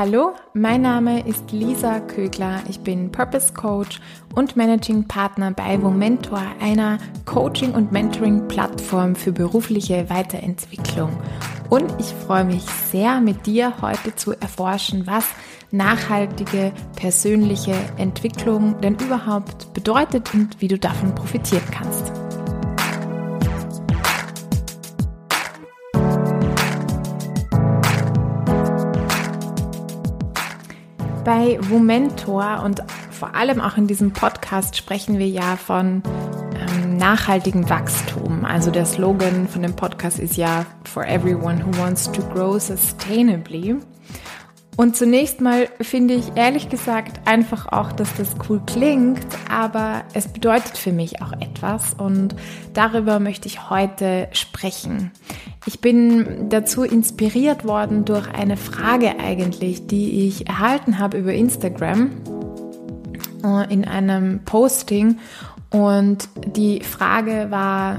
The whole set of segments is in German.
Hallo, mein Name ist Lisa Kögler. Ich bin Purpose Coach und Managing Partner bei Momentor, einer Coaching- und Mentoring-Plattform für berufliche Weiterentwicklung. Und ich freue mich sehr, mit dir heute zu erforschen, was nachhaltige persönliche Entwicklung denn überhaupt bedeutet und wie du davon profitieren kannst. Bei Womentor und vor allem auch in diesem Podcast sprechen wir ja von nachhaltigem Wachstum. Also der Slogan von dem Podcast ist ja For everyone who wants to grow sustainably. Und zunächst mal finde ich ehrlich gesagt einfach auch, dass das cool klingt, aber es bedeutet für mich auch etwas und darüber möchte ich heute sprechen. Ich bin dazu inspiriert worden durch eine Frage eigentlich, die ich erhalten habe über Instagram äh, in einem Posting und die Frage war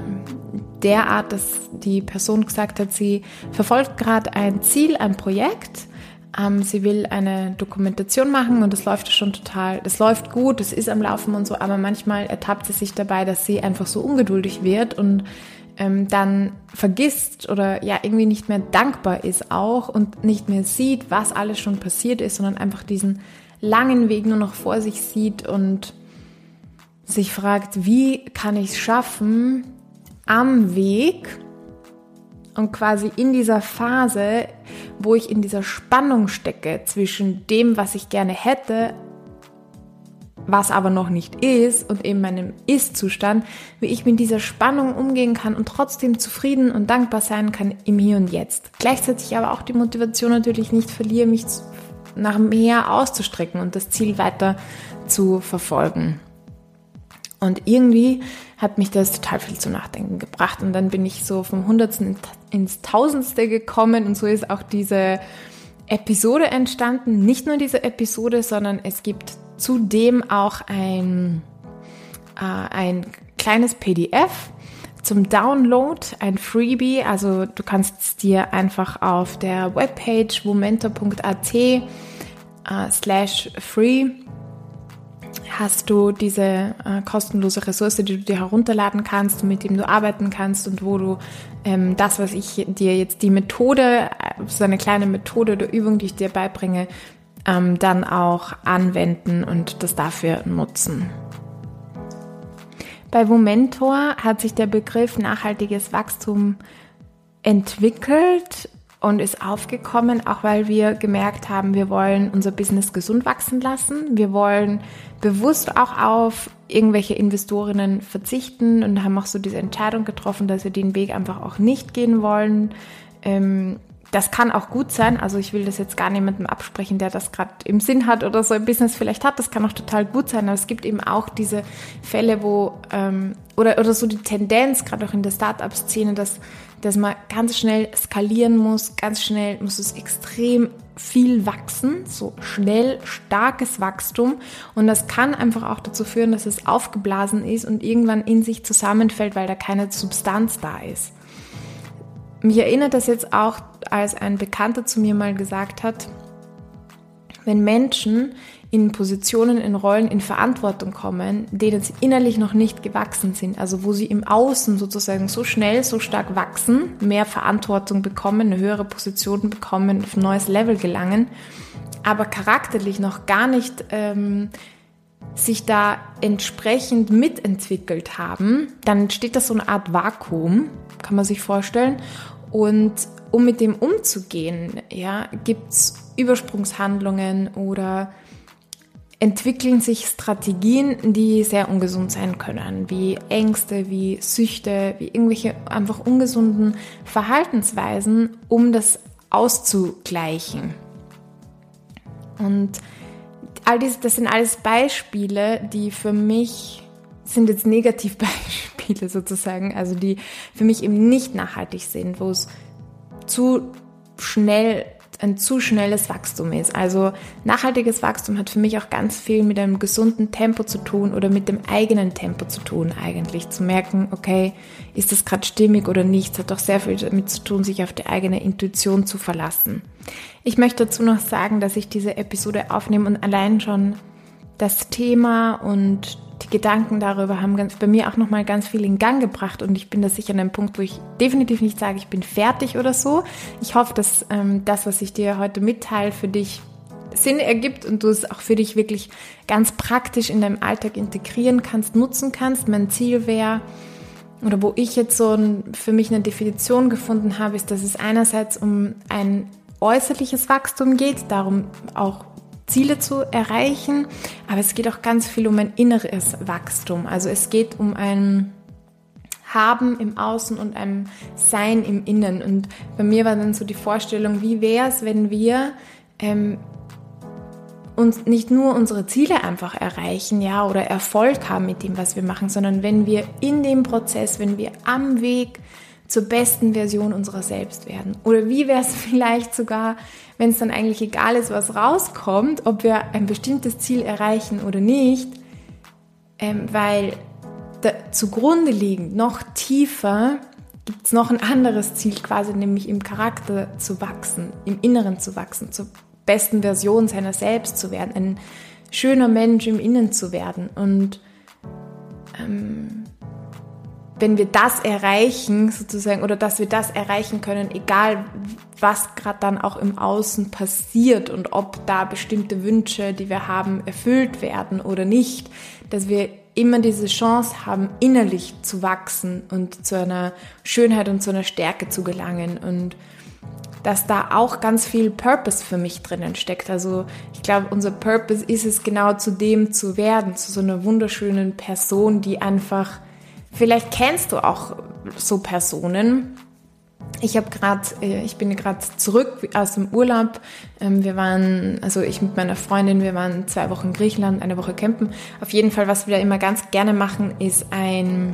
derart, dass die Person gesagt hat, sie verfolgt gerade ein Ziel, ein Projekt. Ähm, sie will eine Dokumentation machen und das läuft schon total, das läuft gut, das ist am Laufen und so, aber manchmal ertappt sie sich dabei, dass sie einfach so ungeduldig wird und ähm, dann vergisst oder ja irgendwie nicht mehr dankbar ist auch und nicht mehr sieht, was alles schon passiert ist, sondern einfach diesen langen Weg nur noch vor sich sieht und sich fragt, wie kann ich es schaffen, am Weg und quasi in dieser Phase, wo ich in dieser Spannung stecke zwischen dem, was ich gerne hätte, was aber noch nicht ist und eben meinem Ist-Zustand, wie ich mit dieser Spannung umgehen kann und trotzdem zufrieden und dankbar sein kann im Hier und Jetzt. Gleichzeitig aber auch die Motivation natürlich nicht verliere, mich nach mehr auszustrecken und das Ziel weiter zu verfolgen. Und irgendwie hat mich das total viel zu nachdenken gebracht. Und dann bin ich so vom Hundertsten ins Tausendste gekommen und so ist auch diese Episode entstanden. Nicht nur diese Episode, sondern es gibt zudem auch ein, äh, ein kleines PDF zum Download, ein Freebie. Also du kannst es dir einfach auf der Webpage momento.at äh, slash free hast du diese äh, kostenlose Ressource, die du dir herunterladen kannst, mit dem du arbeiten kannst und wo du ähm, das, was ich dir jetzt die Methode, so eine kleine Methode oder Übung, die ich dir beibringe, ähm, dann auch anwenden und das dafür nutzen. Bei Momentor hat sich der Begriff nachhaltiges Wachstum entwickelt und ist aufgekommen, auch weil wir gemerkt haben, wir wollen unser Business gesund wachsen lassen. Wir wollen bewusst auch auf irgendwelche Investorinnen verzichten und haben auch so diese Entscheidung getroffen, dass wir den Weg einfach auch nicht gehen wollen. Ähm, das kann auch gut sein. Also ich will das jetzt gar niemandem absprechen, der das gerade im Sinn hat oder so ein Business vielleicht hat. Das kann auch total gut sein. Aber es gibt eben auch diese Fälle, wo ähm, oder oder so die Tendenz, gerade auch in der Startup-Szene, dass dass man ganz schnell skalieren muss, ganz schnell muss es extrem viel wachsen, so schnell starkes Wachstum und das kann einfach auch dazu führen, dass es aufgeblasen ist und irgendwann in sich zusammenfällt, weil da keine Substanz da ist. Mich erinnert das jetzt auch, als ein Bekannter zu mir mal gesagt hat, wenn Menschen in Positionen, in Rollen, in Verantwortung kommen, denen sie innerlich noch nicht gewachsen sind, also wo sie im Außen sozusagen so schnell, so stark wachsen, mehr Verantwortung bekommen, eine höhere Position bekommen, auf ein neues Level gelangen, aber charakterlich noch gar nicht ähm, sich da entsprechend mitentwickelt haben, dann entsteht das so eine Art Vakuum, kann man sich vorstellen. Und um mit dem umzugehen, ja, gibt's Übersprungshandlungen oder entwickeln sich Strategien, die sehr ungesund sein können, wie Ängste, wie Süchte, wie irgendwelche einfach ungesunden Verhaltensweisen, um das auszugleichen. Und all dies, das sind alles Beispiele, die für mich sind jetzt Negativbeispiele sozusagen, also die für mich eben nicht nachhaltig sind, wo es zu schnell ein zu schnelles Wachstum ist. Also nachhaltiges Wachstum hat für mich auch ganz viel mit einem gesunden Tempo zu tun oder mit dem eigenen Tempo zu tun eigentlich. Zu merken, okay, ist das gerade stimmig oder nicht? Hat auch sehr viel damit zu tun, sich auf die eigene Intuition zu verlassen. Ich möchte dazu noch sagen, dass ich diese Episode aufnehme und allein schon das Thema und die Gedanken darüber haben ganz, bei mir auch nochmal ganz viel in Gang gebracht und ich bin da sicher an einem Punkt, wo ich definitiv nicht sage, ich bin fertig oder so. Ich hoffe, dass ähm, das, was ich dir heute mitteile, für dich Sinn ergibt und du es auch für dich wirklich ganz praktisch in deinem Alltag integrieren kannst, nutzen kannst. Mein Ziel wäre, oder wo ich jetzt so ein, für mich eine Definition gefunden habe, ist, dass es einerseits um ein äußerliches Wachstum geht, darum auch Ziele zu erreichen, aber es geht auch ganz viel um ein inneres Wachstum. Also es geht um ein Haben im Außen und ein Sein im Innen. Und bei mir war dann so die Vorstellung, wie wäre es, wenn wir ähm, uns nicht nur unsere Ziele einfach erreichen, ja, oder Erfolg haben mit dem, was wir machen, sondern wenn wir in dem Prozess, wenn wir am Weg zur besten Version unserer selbst werden. Oder wie wäre es vielleicht sogar, wenn es dann eigentlich egal ist, was rauskommt, ob wir ein bestimmtes Ziel erreichen oder nicht, ähm, weil zugrunde liegend, noch tiefer, gibt es noch ein anderes Ziel quasi, nämlich im Charakter zu wachsen, im Inneren zu wachsen, zur besten Version seiner selbst zu werden, ein schöner Mensch im Innen zu werden. Und ähm, wenn wir das erreichen, sozusagen, oder dass wir das erreichen können, egal was gerade dann auch im Außen passiert und ob da bestimmte Wünsche, die wir haben, erfüllt werden oder nicht, dass wir immer diese Chance haben, innerlich zu wachsen und zu einer Schönheit und zu einer Stärke zu gelangen und dass da auch ganz viel Purpose für mich drinnen steckt. Also ich glaube, unser Purpose ist es genau zu dem zu werden, zu so einer wunderschönen Person, die einfach Vielleicht kennst du auch so Personen. Ich habe gerade, äh, ich bin gerade zurück aus dem Urlaub. Ähm, wir waren, also ich mit meiner Freundin, wir waren zwei Wochen in Griechenland, eine Woche campen. Auf jeden Fall, was wir immer ganz gerne machen, ist ein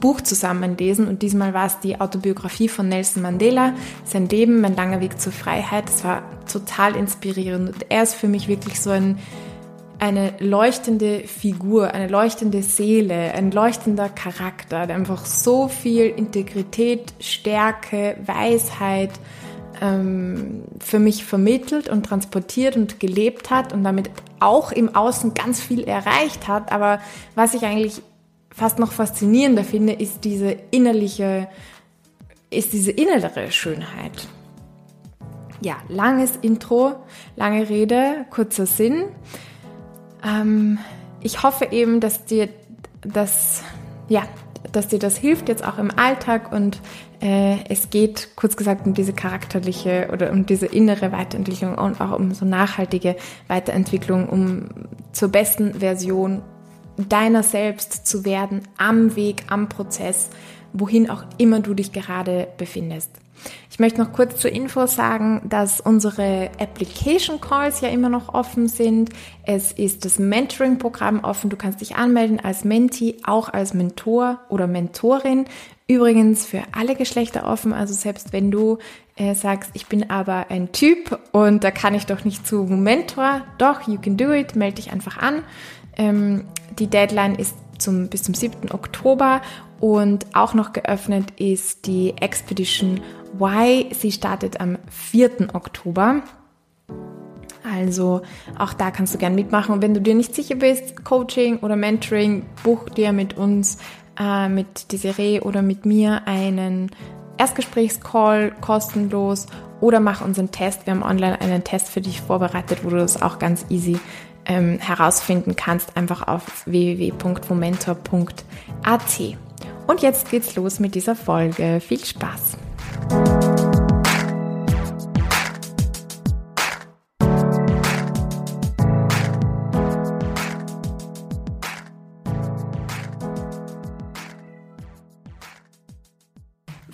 Buch zusammenlesen und diesmal war es die Autobiografie von Nelson Mandela, sein Leben, mein langer Weg zur Freiheit. Das war total inspirierend und er ist für mich wirklich so ein eine leuchtende Figur, eine leuchtende Seele, ein leuchtender Charakter, der einfach so viel Integrität, Stärke, Weisheit ähm, für mich vermittelt und transportiert und gelebt hat und damit auch im Außen ganz viel erreicht hat. Aber was ich eigentlich fast noch faszinierender finde, ist diese innerliche, ist diese innere Schönheit. Ja, langes Intro, lange Rede, kurzer Sinn. Ähm, ich hoffe eben, dass dir das, ja, dass dir das hilft jetzt auch im Alltag und äh, es geht kurz gesagt um diese charakterliche oder um diese innere Weiterentwicklung und auch um so nachhaltige Weiterentwicklung, um zur besten Version deiner selbst zu werden am Weg, am Prozess, wohin auch immer du dich gerade befindest. Ich möchte noch kurz zur Info sagen, dass unsere Application Calls ja immer noch offen sind. Es ist das Mentoring-Programm offen. Du kannst dich anmelden als Menti, auch als Mentor oder Mentorin. Übrigens für alle Geschlechter offen. Also selbst wenn du äh, sagst, ich bin aber ein Typ und da kann ich doch nicht zu Mentor. Doch, you can do it. Melde dich einfach an. Ähm, die Deadline ist zum, bis zum 7. Oktober und auch noch geöffnet ist die Expedition Y. Sie startet am 4. Oktober. Also auch da kannst du gerne mitmachen. Und wenn du dir nicht sicher bist, Coaching oder Mentoring, buch dir mit uns, äh, mit Desiree oder mit mir einen Erstgesprächscall kostenlos oder mach unseren Test. Wir haben online einen Test für dich vorbereitet, wo du das auch ganz easy ähm, herausfinden kannst, einfach auf www.momentor.at. Und jetzt geht's los mit dieser Folge. Viel Spaß!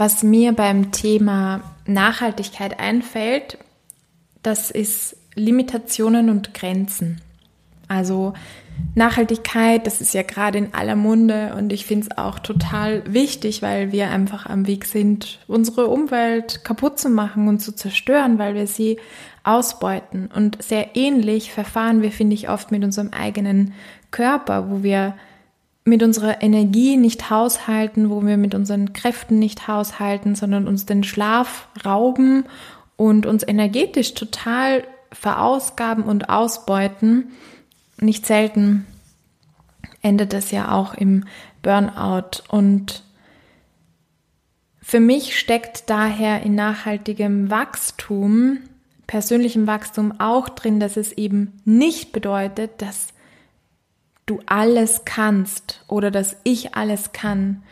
Was mir beim Thema Nachhaltigkeit einfällt, das ist Limitationen und Grenzen. Also Nachhaltigkeit, das ist ja gerade in aller Munde und ich finde es auch total wichtig, weil wir einfach am Weg sind, unsere Umwelt kaputt zu machen und zu zerstören, weil wir sie ausbeuten. Und sehr ähnlich verfahren wir, finde ich, oft mit unserem eigenen Körper, wo wir mit unserer Energie nicht haushalten, wo wir mit unseren Kräften nicht haushalten, sondern uns den Schlaf rauben und uns energetisch total verausgaben und ausbeuten. Nicht selten endet es ja auch im Burnout. Und für mich steckt daher in nachhaltigem Wachstum, persönlichem Wachstum auch drin, dass es eben nicht bedeutet, dass du alles kannst oder dass ich alles kann.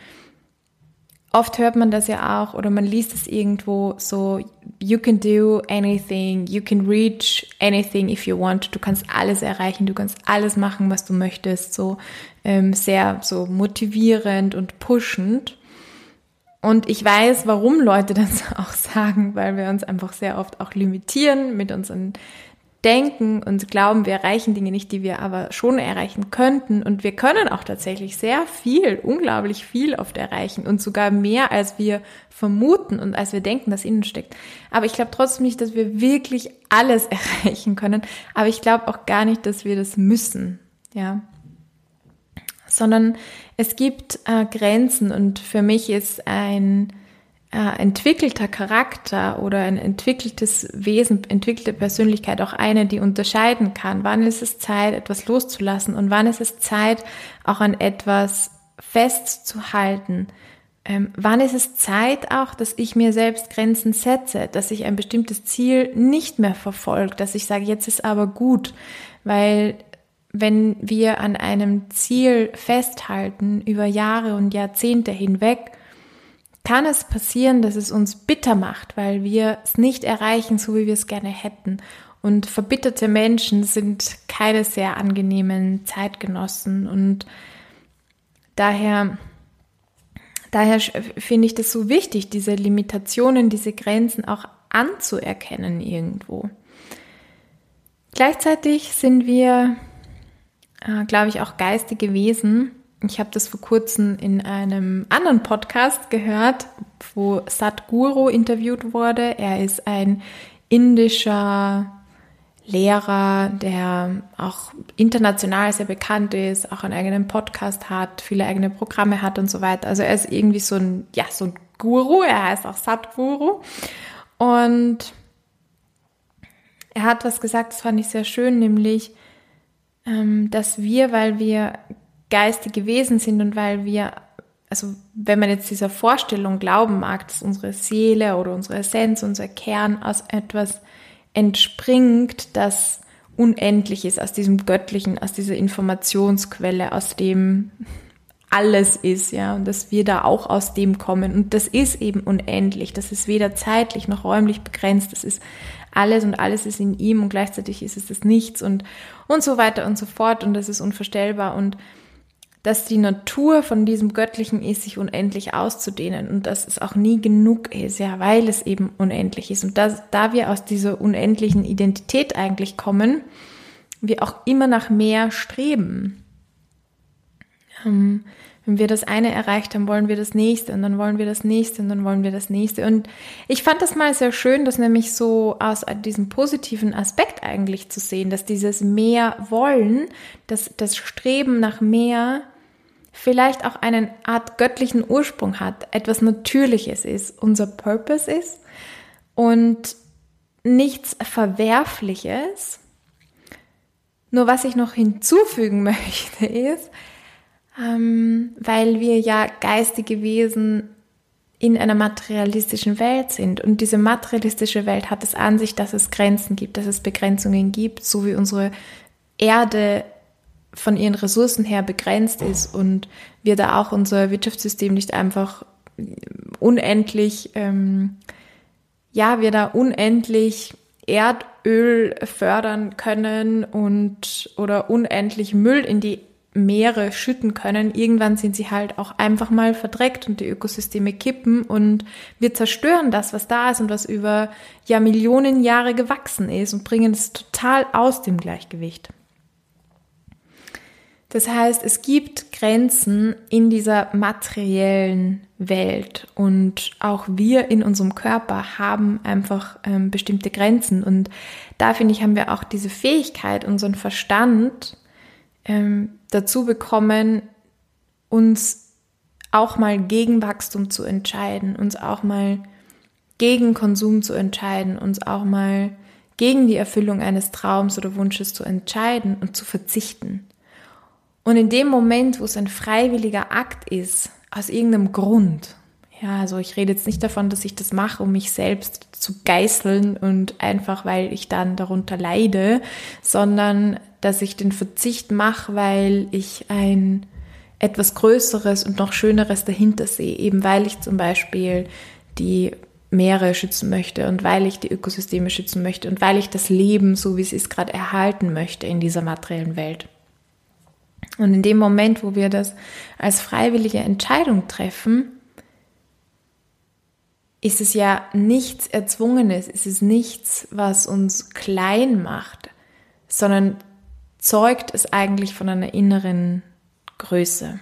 Oft hört man das ja auch oder man liest es irgendwo so, you can do anything, you can reach anything if you want. Du kannst alles erreichen, du kannst alles machen, was du möchtest. So ähm, sehr so motivierend und pushend. Und ich weiß, warum Leute das auch sagen, weil wir uns einfach sehr oft auch limitieren mit unseren denken und glauben, wir erreichen Dinge nicht, die wir aber schon erreichen könnten. Und wir können auch tatsächlich sehr viel, unglaublich viel oft erreichen und sogar mehr, als wir vermuten und als wir denken, dass innen steckt. Aber ich glaube trotzdem nicht, dass wir wirklich alles erreichen können. Aber ich glaube auch gar nicht, dass wir das müssen. Ja. Sondern es gibt äh, Grenzen und für mich ist ein äh, entwickelter Charakter oder ein entwickeltes Wesen, entwickelte Persönlichkeit auch eine, die unterscheiden kann, wann ist es Zeit, etwas loszulassen und wann ist es Zeit, auch an etwas festzuhalten. Ähm, wann ist es Zeit auch, dass ich mir selbst Grenzen setze, dass ich ein bestimmtes Ziel nicht mehr verfolge, dass ich sage, jetzt ist aber gut, weil wenn wir an einem Ziel festhalten über Jahre und Jahrzehnte hinweg, kann es passieren, dass es uns bitter macht, weil wir es nicht erreichen, so wie wir es gerne hätten. Und verbitterte Menschen sind keine sehr angenehmen Zeitgenossen. Und daher, daher finde ich das so wichtig, diese Limitationen, diese Grenzen auch anzuerkennen irgendwo. Gleichzeitig sind wir, äh, glaube ich, auch geistige Wesen ich habe das vor kurzem in einem anderen Podcast gehört, wo Sadhguru interviewt wurde. Er ist ein indischer Lehrer, der auch international sehr bekannt ist, auch einen eigenen Podcast hat, viele eigene Programme hat und so weiter. Also er ist irgendwie so ein, ja, so ein Guru, er heißt auch Sadhguru. Und er hat was gesagt, das fand ich sehr schön, nämlich, ähm, dass wir, weil wir geistige Wesen sind und weil wir, also wenn man jetzt dieser Vorstellung glauben mag, dass unsere Seele oder unsere Essenz, unser Kern aus etwas entspringt, das unendlich ist, aus diesem Göttlichen, aus dieser Informationsquelle, aus dem alles ist, ja, und dass wir da auch aus dem kommen. Und das ist eben unendlich. Das ist weder zeitlich noch räumlich begrenzt. Das ist alles und alles ist in ihm und gleichzeitig ist es das Nichts und, und so weiter und so fort. Und das ist unvorstellbar. Und dass die Natur von diesem Göttlichen ist, sich unendlich auszudehnen und dass es auch nie genug ist, ja, weil es eben unendlich ist. Und das, da wir aus dieser unendlichen Identität eigentlich kommen, wir auch immer nach mehr streben. Ähm, wenn wir das eine erreicht haben, wollen wir das nächste und dann wollen wir das nächste und dann wollen wir das nächste. Und ich fand das mal sehr schön, das nämlich so aus diesem positiven Aspekt eigentlich zu sehen, dass dieses mehr wollen, dass das Streben nach mehr vielleicht auch eine Art göttlichen Ursprung hat, etwas Natürliches ist, unser Purpose ist und nichts Verwerfliches. Nur was ich noch hinzufügen möchte ist, ähm, weil wir ja geistige Wesen in einer materialistischen Welt sind. Und diese materialistische Welt hat es an sich, dass es Grenzen gibt, dass es Begrenzungen gibt, so wie unsere Erde von ihren Ressourcen her begrenzt ist und wir da auch unser Wirtschaftssystem nicht einfach unendlich, ähm, ja, wir da unendlich Erdöl fördern können und oder unendlich Müll in die Meere schütten können. Irgendwann sind sie halt auch einfach mal verdreckt und die Ökosysteme kippen und wir zerstören das, was da ist und was über ja Millionen Jahre gewachsen ist und bringen es total aus dem Gleichgewicht. Das heißt, es gibt Grenzen in dieser materiellen Welt und auch wir in unserem Körper haben einfach ähm, bestimmte Grenzen und da finde ich, haben wir auch diese Fähigkeit, unseren Verstand ähm, dazu bekommen, uns auch mal gegen Wachstum zu entscheiden, uns auch mal gegen Konsum zu entscheiden, uns auch mal gegen die Erfüllung eines Traums oder Wunsches zu entscheiden und zu verzichten. Und in dem Moment, wo es ein freiwilliger Akt ist, aus irgendeinem Grund, ja, also ich rede jetzt nicht davon, dass ich das mache, um mich selbst zu geißeln und einfach, weil ich dann darunter leide, sondern dass ich den Verzicht mache, weil ich ein etwas Größeres und noch Schöneres dahinter sehe, eben weil ich zum Beispiel die Meere schützen möchte und weil ich die Ökosysteme schützen möchte und weil ich das Leben, so wie es ist, gerade erhalten möchte in dieser materiellen Welt. Und in dem Moment, wo wir das als freiwillige Entscheidung treffen, ist es ja nichts Erzwungenes, ist es nichts, was uns klein macht, sondern zeugt es eigentlich von einer inneren Größe.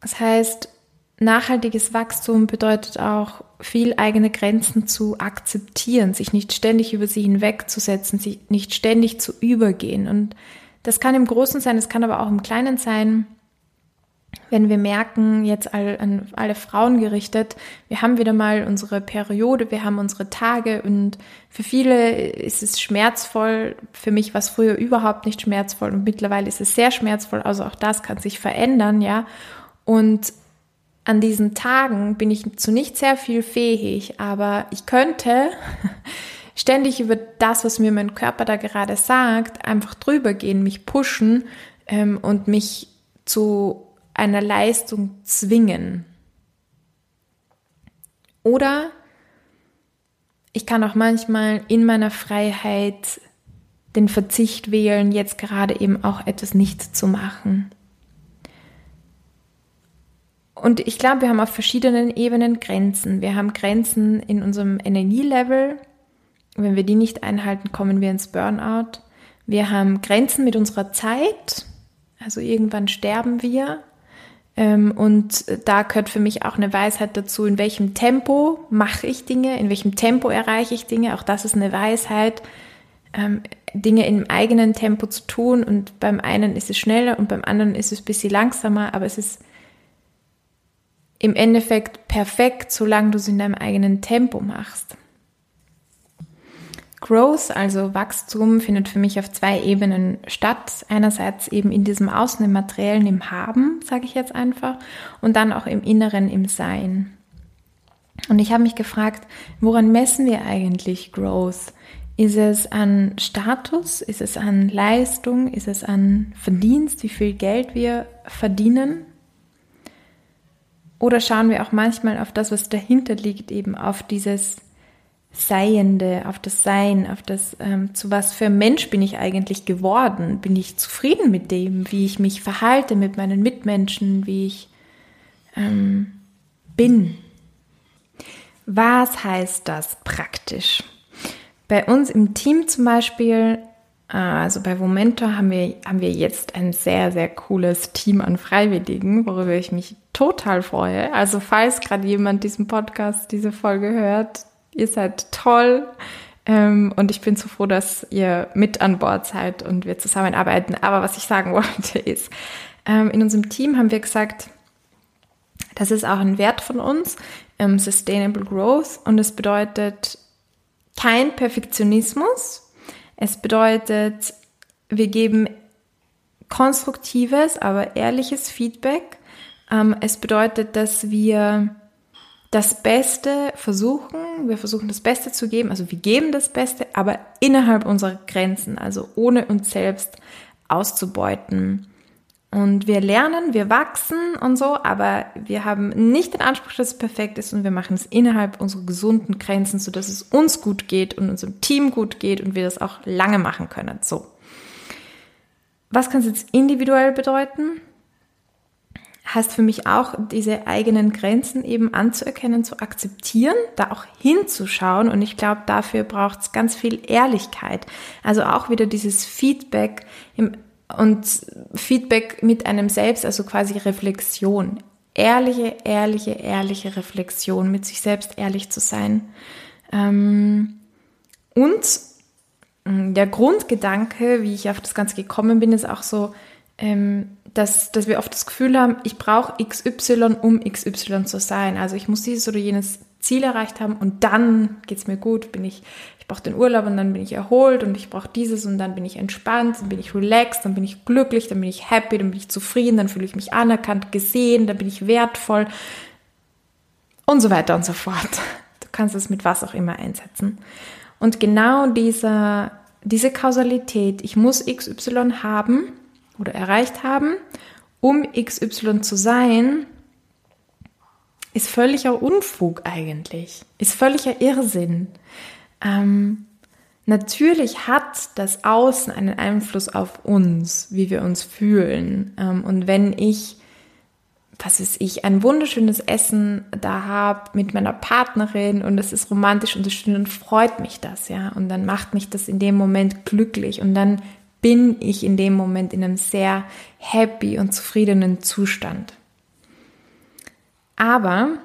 Das heißt, nachhaltiges Wachstum bedeutet auch, viel eigene Grenzen zu akzeptieren, sich nicht ständig über sie hinwegzusetzen, sich nicht ständig zu übergehen. Und das kann im Großen sein, es kann aber auch im Kleinen sein, wenn wir merken, jetzt an alle Frauen gerichtet, wir haben wieder mal unsere Periode, wir haben unsere Tage und für viele ist es schmerzvoll. Für mich war es früher überhaupt nicht schmerzvoll und mittlerweile ist es sehr schmerzvoll. Also auch das kann sich verändern, ja. Und an diesen Tagen bin ich zu nicht sehr viel fähig, aber ich könnte ständig über das, was mir mein Körper da gerade sagt, einfach drüber gehen, mich pushen ähm, und mich zu einer Leistung zwingen. Oder ich kann auch manchmal in meiner Freiheit den Verzicht wählen, jetzt gerade eben auch etwas nicht zu machen. Und ich glaube, wir haben auf verschiedenen Ebenen Grenzen. Wir haben Grenzen in unserem Energielevel. Wenn wir die nicht einhalten, kommen wir ins Burnout. Wir haben Grenzen mit unserer Zeit. Also irgendwann sterben wir. Ähm, und da gehört für mich auch eine Weisheit dazu, in welchem Tempo mache ich Dinge, in welchem Tempo erreiche ich Dinge. Auch das ist eine Weisheit, ähm, Dinge im eigenen Tempo zu tun. Und beim einen ist es schneller und beim anderen ist es ein bisschen langsamer, aber es ist im Endeffekt perfekt, solange du es in deinem eigenen Tempo machst. Growth, also Wachstum, findet für mich auf zwei Ebenen statt. Einerseits eben in diesem Außen, im Materiellen, im Haben, sage ich jetzt einfach, und dann auch im Inneren, im Sein. Und ich habe mich gefragt, woran messen wir eigentlich Growth? Ist es an Status? Ist es an Leistung? Ist es an Verdienst? Wie viel Geld wir verdienen? Oder schauen wir auch manchmal auf das, was dahinter liegt, eben auf dieses Seiende, auf das Sein, auf das, ähm, zu was für Mensch bin ich eigentlich geworden? Bin ich zufrieden mit dem, wie ich mich verhalte mit meinen Mitmenschen, wie ich ähm, bin? Was heißt das praktisch? Bei uns im Team zum Beispiel also bei Momento haben wir, haben wir jetzt ein sehr, sehr cooles Team an Freiwilligen, worüber ich mich total freue. Also falls gerade jemand diesen Podcast, diese Folge hört, ihr seid toll. Ähm, und ich bin so froh, dass ihr mit an Bord seid und wir zusammenarbeiten. Aber was ich sagen wollte ist, ähm, in unserem Team haben wir gesagt, das ist auch ein Wert von uns, ähm, Sustainable Growth. Und es bedeutet kein Perfektionismus, es bedeutet, wir geben konstruktives, aber ehrliches Feedback. Ähm, es bedeutet, dass wir das Beste versuchen, wir versuchen das Beste zu geben, also wir geben das Beste, aber innerhalb unserer Grenzen, also ohne uns selbst auszubeuten. Und wir lernen, wir wachsen und so, aber wir haben nicht den Anspruch, dass es perfekt ist und wir machen es innerhalb unserer gesunden Grenzen, sodass es uns gut geht und unserem Team gut geht und wir das auch lange machen können. So. Was kann es jetzt individuell bedeuten? heißt für mich auch, diese eigenen Grenzen eben anzuerkennen, zu akzeptieren, da auch hinzuschauen. Und ich glaube, dafür braucht es ganz viel Ehrlichkeit. Also auch wieder dieses Feedback im, und Feedback mit einem selbst, also quasi Reflexion. Ehrliche, ehrliche, ehrliche Reflexion, mit sich selbst ehrlich zu sein. Ähm, und mm, der Grundgedanke, wie ich auf das Ganze gekommen bin, ist auch so, ähm, dass, dass wir oft das Gefühl haben, ich brauche XY, um XY zu sein. Also ich muss dieses oder jenes Ziel erreicht haben und dann geht es mir gut, bin ich, ich brauche den Urlaub und dann bin ich erholt und ich brauche dieses und dann bin ich entspannt, dann bin ich relaxed, dann bin ich glücklich, dann bin ich happy, dann bin ich zufrieden, dann fühle ich mich anerkannt, gesehen, dann bin ich wertvoll und so weiter und so fort. Du kannst es mit was auch immer einsetzen. Und genau dieser, diese Kausalität, ich muss XY haben, oder erreicht haben, um XY zu sein, ist völliger Unfug eigentlich, ist völliger Irrsinn. Ähm, natürlich hat das Außen einen Einfluss auf uns, wie wir uns fühlen. Ähm, und wenn ich, was ist ich, ein wunderschönes Essen da habe mit meiner Partnerin und es ist romantisch und es schön, dann freut mich das, ja. Und dann macht mich das in dem Moment glücklich und dann bin ich in dem Moment in einem sehr happy und zufriedenen Zustand. Aber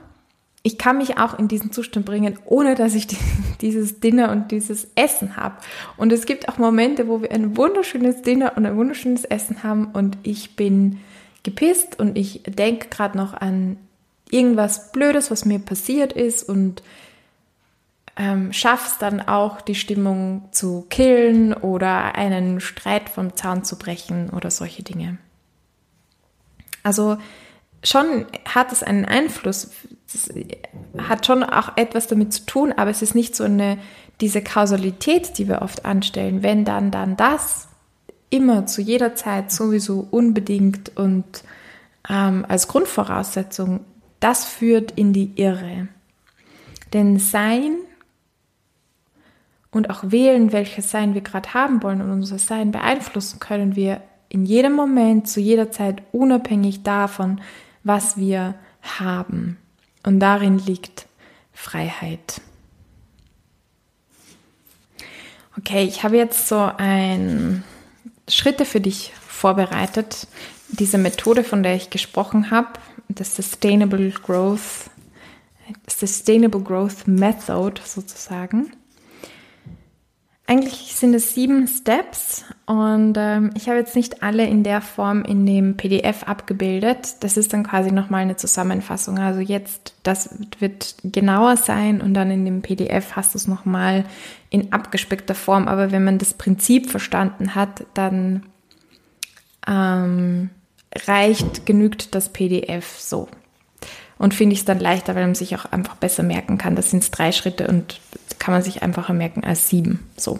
ich kann mich auch in diesen Zustand bringen, ohne dass ich dieses Dinner und dieses Essen habe. Und es gibt auch Momente, wo wir ein wunderschönes Dinner und ein wunderschönes Essen haben und ich bin gepisst und ich denke gerade noch an irgendwas Blödes, was mir passiert ist und ähm, schaffst dann auch die Stimmung zu killen oder einen Streit vom Zaun zu brechen oder solche Dinge. Also schon hat es einen Einfluss, es hat schon auch etwas damit zu tun, aber es ist nicht so eine, diese Kausalität, die wir oft anstellen, wenn dann, dann das, immer zu jeder Zeit sowieso unbedingt und ähm, als Grundvoraussetzung, das führt in die Irre. Denn Sein und auch wählen, welches Sein wir gerade haben wollen und unser Sein beeinflussen können wir in jedem Moment, zu jeder Zeit, unabhängig davon, was wir haben. Und darin liegt Freiheit. Okay, ich habe jetzt so ein Schritte für dich vorbereitet. Diese Methode, von der ich gesprochen habe, das Sustainable Growth, Sustainable Growth Method sozusagen. Eigentlich sind es sieben Steps und ähm, ich habe jetzt nicht alle in der Form in dem PDF abgebildet. Das ist dann quasi nochmal eine Zusammenfassung. Also jetzt, das wird genauer sein und dann in dem PDF hast du es nochmal in abgespeckter Form. Aber wenn man das Prinzip verstanden hat, dann ähm, reicht, genügt das PDF so. Und finde ich es dann leichter, weil man sich auch einfach besser merken kann. Das sind drei Schritte und kann man sich einfacher merken als sieben. So.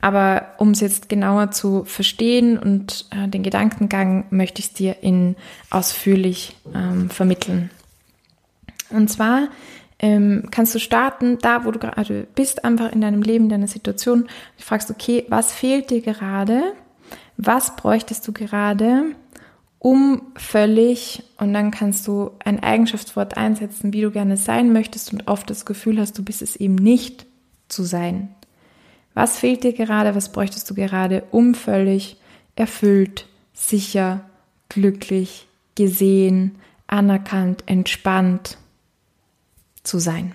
Aber um es jetzt genauer zu verstehen und äh, den Gedankengang möchte ich es dir in ausführlich ähm, vermitteln. Und zwar ähm, kannst du starten, da wo du gerade bist, einfach in deinem Leben, in deiner Situation. Du fragst, okay, was fehlt dir gerade? Was bräuchtest du gerade? um völlig und dann kannst du ein Eigenschaftswort einsetzen, wie du gerne sein möchtest und oft das Gefühl hast, du bist es eben nicht zu sein. Was fehlt dir gerade, was bräuchtest du gerade, um völlig erfüllt, sicher, glücklich, gesehen, anerkannt, entspannt zu sein?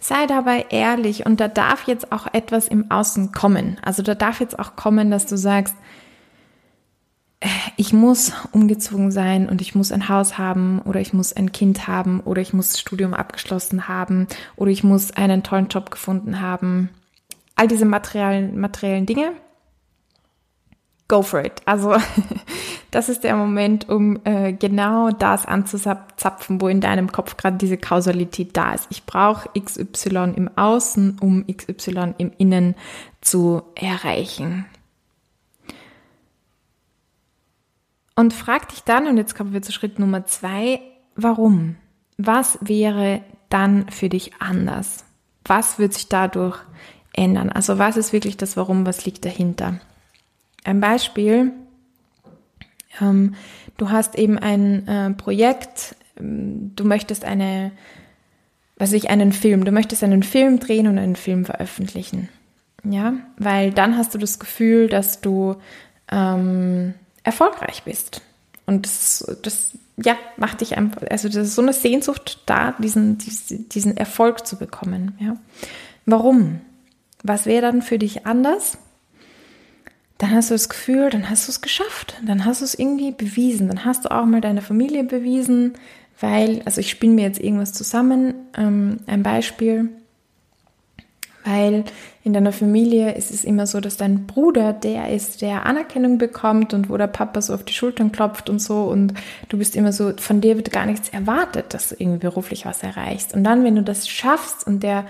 Sei dabei ehrlich und da darf jetzt auch etwas im Außen kommen. Also da darf jetzt auch kommen, dass du sagst, ich muss umgezogen sein und ich muss ein Haus haben oder ich muss ein Kind haben oder ich muss das Studium abgeschlossen haben oder ich muss einen tollen Job gefunden haben. All diese materiellen, materiellen Dinge. Go for it. Also das ist der Moment, um äh, genau das anzuzapfen, wo in deinem Kopf gerade diese Kausalität da ist. Ich brauche XY im Außen, um XY im Innen zu erreichen. Und frag dich dann, und jetzt kommen wir zu Schritt Nummer zwei, warum? Was wäre dann für dich anders? Was wird sich dadurch ändern? Also was ist wirklich das Warum, was liegt dahinter? Ein Beispiel, Ähm, du hast eben ein äh, Projekt, ähm, du möchtest eine, was ich, einen Film, du möchtest einen Film drehen und einen Film veröffentlichen. Ja, weil dann hast du das Gefühl, dass du ähm, erfolgreich bist. Und das, das, ja, macht dich einfach, also das ist so eine Sehnsucht da, diesen, diesen Erfolg zu bekommen. Ja. Warum? Was wäre dann für dich anders? Dann hast du das Gefühl, dann hast du es geschafft, dann hast du es irgendwie bewiesen, dann hast du auch mal deine Familie bewiesen, weil, also ich spinne mir jetzt irgendwas zusammen, ähm, ein Beispiel, weil in deiner Familie ist es immer so, dass dein Bruder der ist, der Anerkennung bekommt und wo der Papa so auf die Schultern klopft und so und du bist immer so, von dir wird gar nichts erwartet, dass du irgendwie beruflich was erreichst. Und dann, wenn du das schaffst und der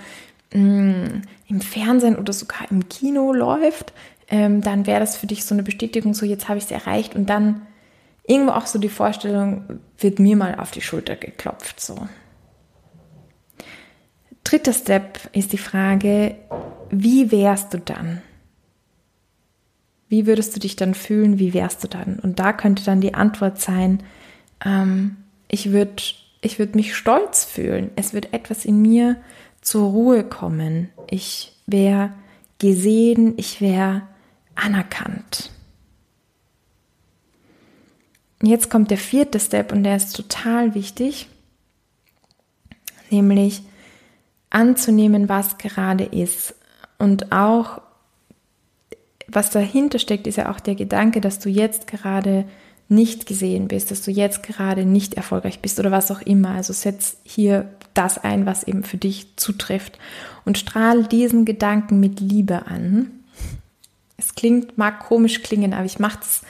mh, mm, im Fernsehen oder sogar im Kino läuft, ähm, dann wäre das für dich so eine Bestätigung, so jetzt habe ich es erreicht und dann irgendwo auch so die Vorstellung, wird mir mal auf die Schulter geklopft, so. Dritter Step ist die Frage, wie wärst du dann? Wie würdest du dich dann fühlen? Wie wärst du dann? Und da könnte dann die Antwort sein, ähm, ich würde ich würd mich stolz fühlen. Es wird etwas in mir zur Ruhe kommen. Ich wäre gesehen, ich wäre anerkannt. Jetzt kommt der vierte Step und der ist total wichtig, nämlich anzunehmen, was gerade ist. Und auch, was dahinter steckt, ist ja auch der Gedanke, dass du jetzt gerade nicht gesehen bist, dass du jetzt gerade nicht erfolgreich bist oder was auch immer. Also setz hier das ein, was eben für dich zutrifft und strahl diesen Gedanken mit Liebe an. Es klingt, mag komisch klingen, aber ich mache es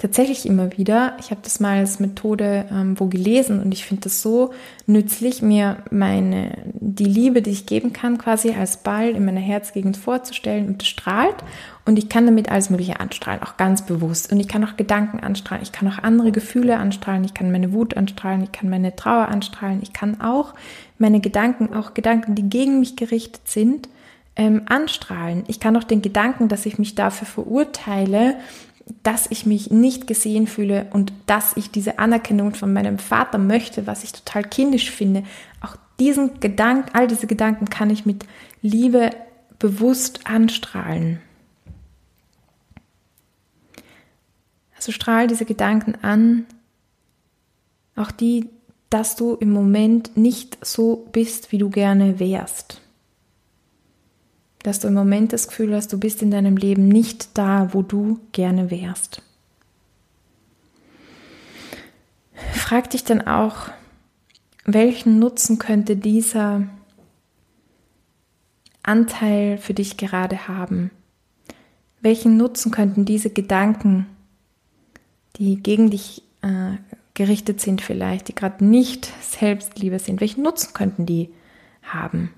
tatsächlich immer wieder. Ich habe das mal als Methode ähm, wo gelesen und ich finde das so nützlich, mir meine die Liebe, die ich geben kann, quasi als Ball in meiner Herzgegend vorzustellen und es strahlt und ich kann damit alles Mögliche anstrahlen, auch ganz bewusst und ich kann auch Gedanken anstrahlen, ich kann auch andere Gefühle anstrahlen, ich kann meine Wut anstrahlen, ich kann meine Trauer anstrahlen, ich kann auch meine Gedanken, auch Gedanken, die gegen mich gerichtet sind, ähm, anstrahlen. Ich kann auch den Gedanken, dass ich mich dafür verurteile, dass ich mich nicht gesehen fühle und dass ich diese Anerkennung von meinem Vater möchte, was ich total kindisch finde. Auch diesen Gedanken, all diese Gedanken kann ich mit Liebe bewusst anstrahlen. Also strahl diese Gedanken an, auch die, dass du im Moment nicht so bist, wie du gerne wärst dass du im Moment das Gefühl hast, du bist in deinem Leben nicht da, wo du gerne wärst. Frag dich dann auch, welchen Nutzen könnte dieser Anteil für dich gerade haben? Welchen Nutzen könnten diese Gedanken, die gegen dich äh, gerichtet sind vielleicht, die gerade nicht Selbstliebe sind, welchen Nutzen könnten die haben?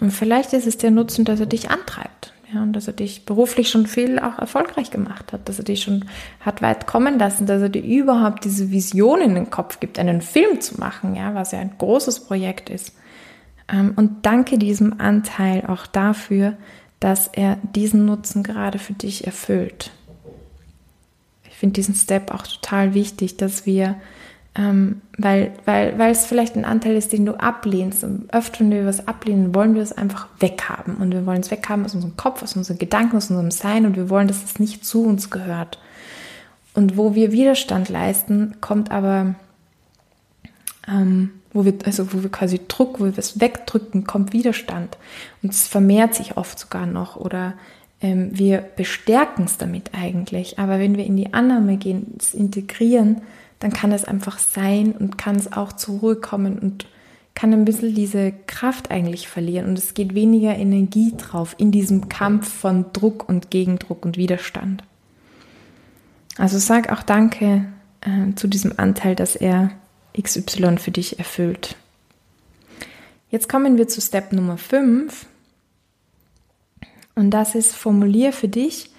Und vielleicht ist es der Nutzen, dass er dich antreibt. Ja, und dass er dich beruflich schon viel auch erfolgreich gemacht hat, dass er dich schon hat weit kommen lassen, dass er dir überhaupt diese Vision in den Kopf gibt, einen Film zu machen, ja, was ja ein großes Projekt ist. Ähm, und danke diesem Anteil auch dafür, dass er diesen Nutzen gerade für dich erfüllt. Ich finde diesen Step auch total wichtig, dass wir ähm, weil, weil, es vielleicht ein Anteil ist, den du ablehnst. Und öfter, wenn wir was ablehnen, wollen wir es einfach weghaben. Und wir wollen es weghaben aus unserem Kopf, aus unseren Gedanken, aus unserem Sein. Und wir wollen, dass es nicht zu uns gehört. Und wo wir Widerstand leisten, kommt aber, ähm, wo wir, also wo wir quasi Druck, wo wir es wegdrücken, kommt Widerstand. Und es vermehrt sich oft sogar noch. Oder ähm, wir bestärken es damit eigentlich. Aber wenn wir in die Annahme gehen, es integrieren, dann kann es einfach sein und kann es auch zur Ruhe kommen und kann ein bisschen diese Kraft eigentlich verlieren und es geht weniger Energie drauf in diesem Kampf von Druck und Gegendruck und Widerstand. Also sag auch Danke äh, zu diesem Anteil, dass er XY für dich erfüllt. Jetzt kommen wir zu Step Nummer 5 und das ist formulier für dich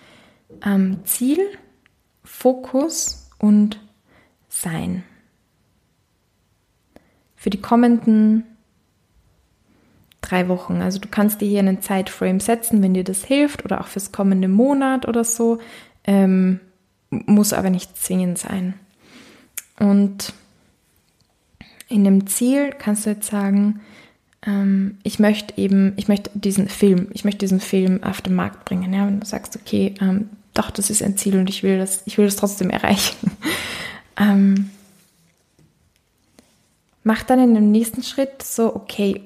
ähm, Ziel, Fokus und sein. Für die kommenden drei Wochen. Also du kannst dir hier einen Zeitframe setzen, wenn dir das hilft oder auch fürs kommende Monat oder so. Ähm, muss aber nicht zwingend sein. Und in dem Ziel kannst du jetzt sagen, ähm, ich möchte eben, ich möchte diesen Film, ich möchte diesen Film auf den Markt bringen. Ja, wenn du sagst, okay, ähm, doch, das ist ein Ziel und ich will das, ich will das trotzdem erreichen. Ähm, mach dann in dem nächsten Schritt so, okay,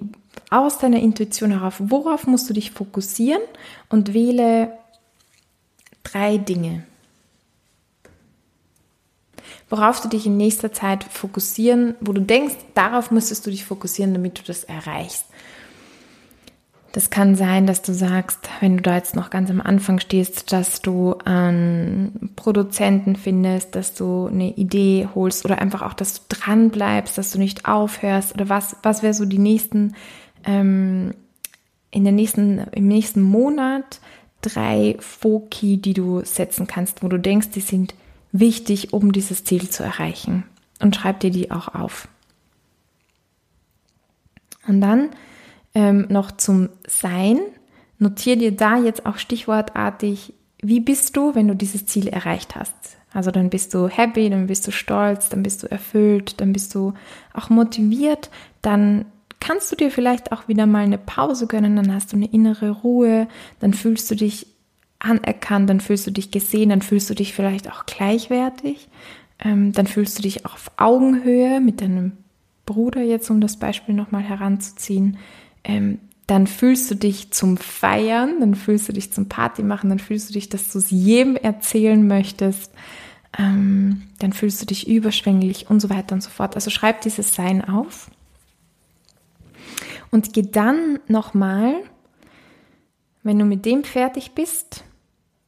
aus deiner Intuition heraus, worauf musst du dich fokussieren und wähle drei Dinge worauf du dich in nächster Zeit fokussieren, wo du denkst, darauf müsstest du dich fokussieren, damit du das erreichst. Das kann sein, dass du sagst, wenn du da jetzt noch ganz am Anfang stehst, dass du einen Produzenten findest, dass du eine Idee holst oder einfach auch, dass du dran bleibst, dass du nicht aufhörst oder was, was wäre so die nächsten, ähm, in den nächsten, im nächsten Monat drei Foki, die du setzen kannst, wo du denkst, die sind wichtig, um dieses Ziel zu erreichen. Und schreib dir die auch auf. Und dann ähm, noch zum Sein. Notier dir da jetzt auch stichwortartig, wie bist du, wenn du dieses Ziel erreicht hast. Also dann bist du happy, dann bist du stolz, dann bist du erfüllt, dann bist du auch motiviert, dann kannst du dir vielleicht auch wieder mal eine Pause gönnen, dann hast du eine innere Ruhe, dann fühlst du dich anerkannt, dann fühlst du dich gesehen, dann fühlst du dich vielleicht auch gleichwertig, ähm, dann fühlst du dich auch auf Augenhöhe mit deinem Bruder jetzt, um das Beispiel nochmal heranzuziehen. Ähm, dann fühlst du dich zum Feiern, dann fühlst du dich zum Party machen, dann fühlst du dich, dass du es jedem erzählen möchtest, ähm, dann fühlst du dich überschwänglich und so weiter und so fort. Also schreib dieses Sein auf und geh dann nochmal, wenn du mit dem fertig bist,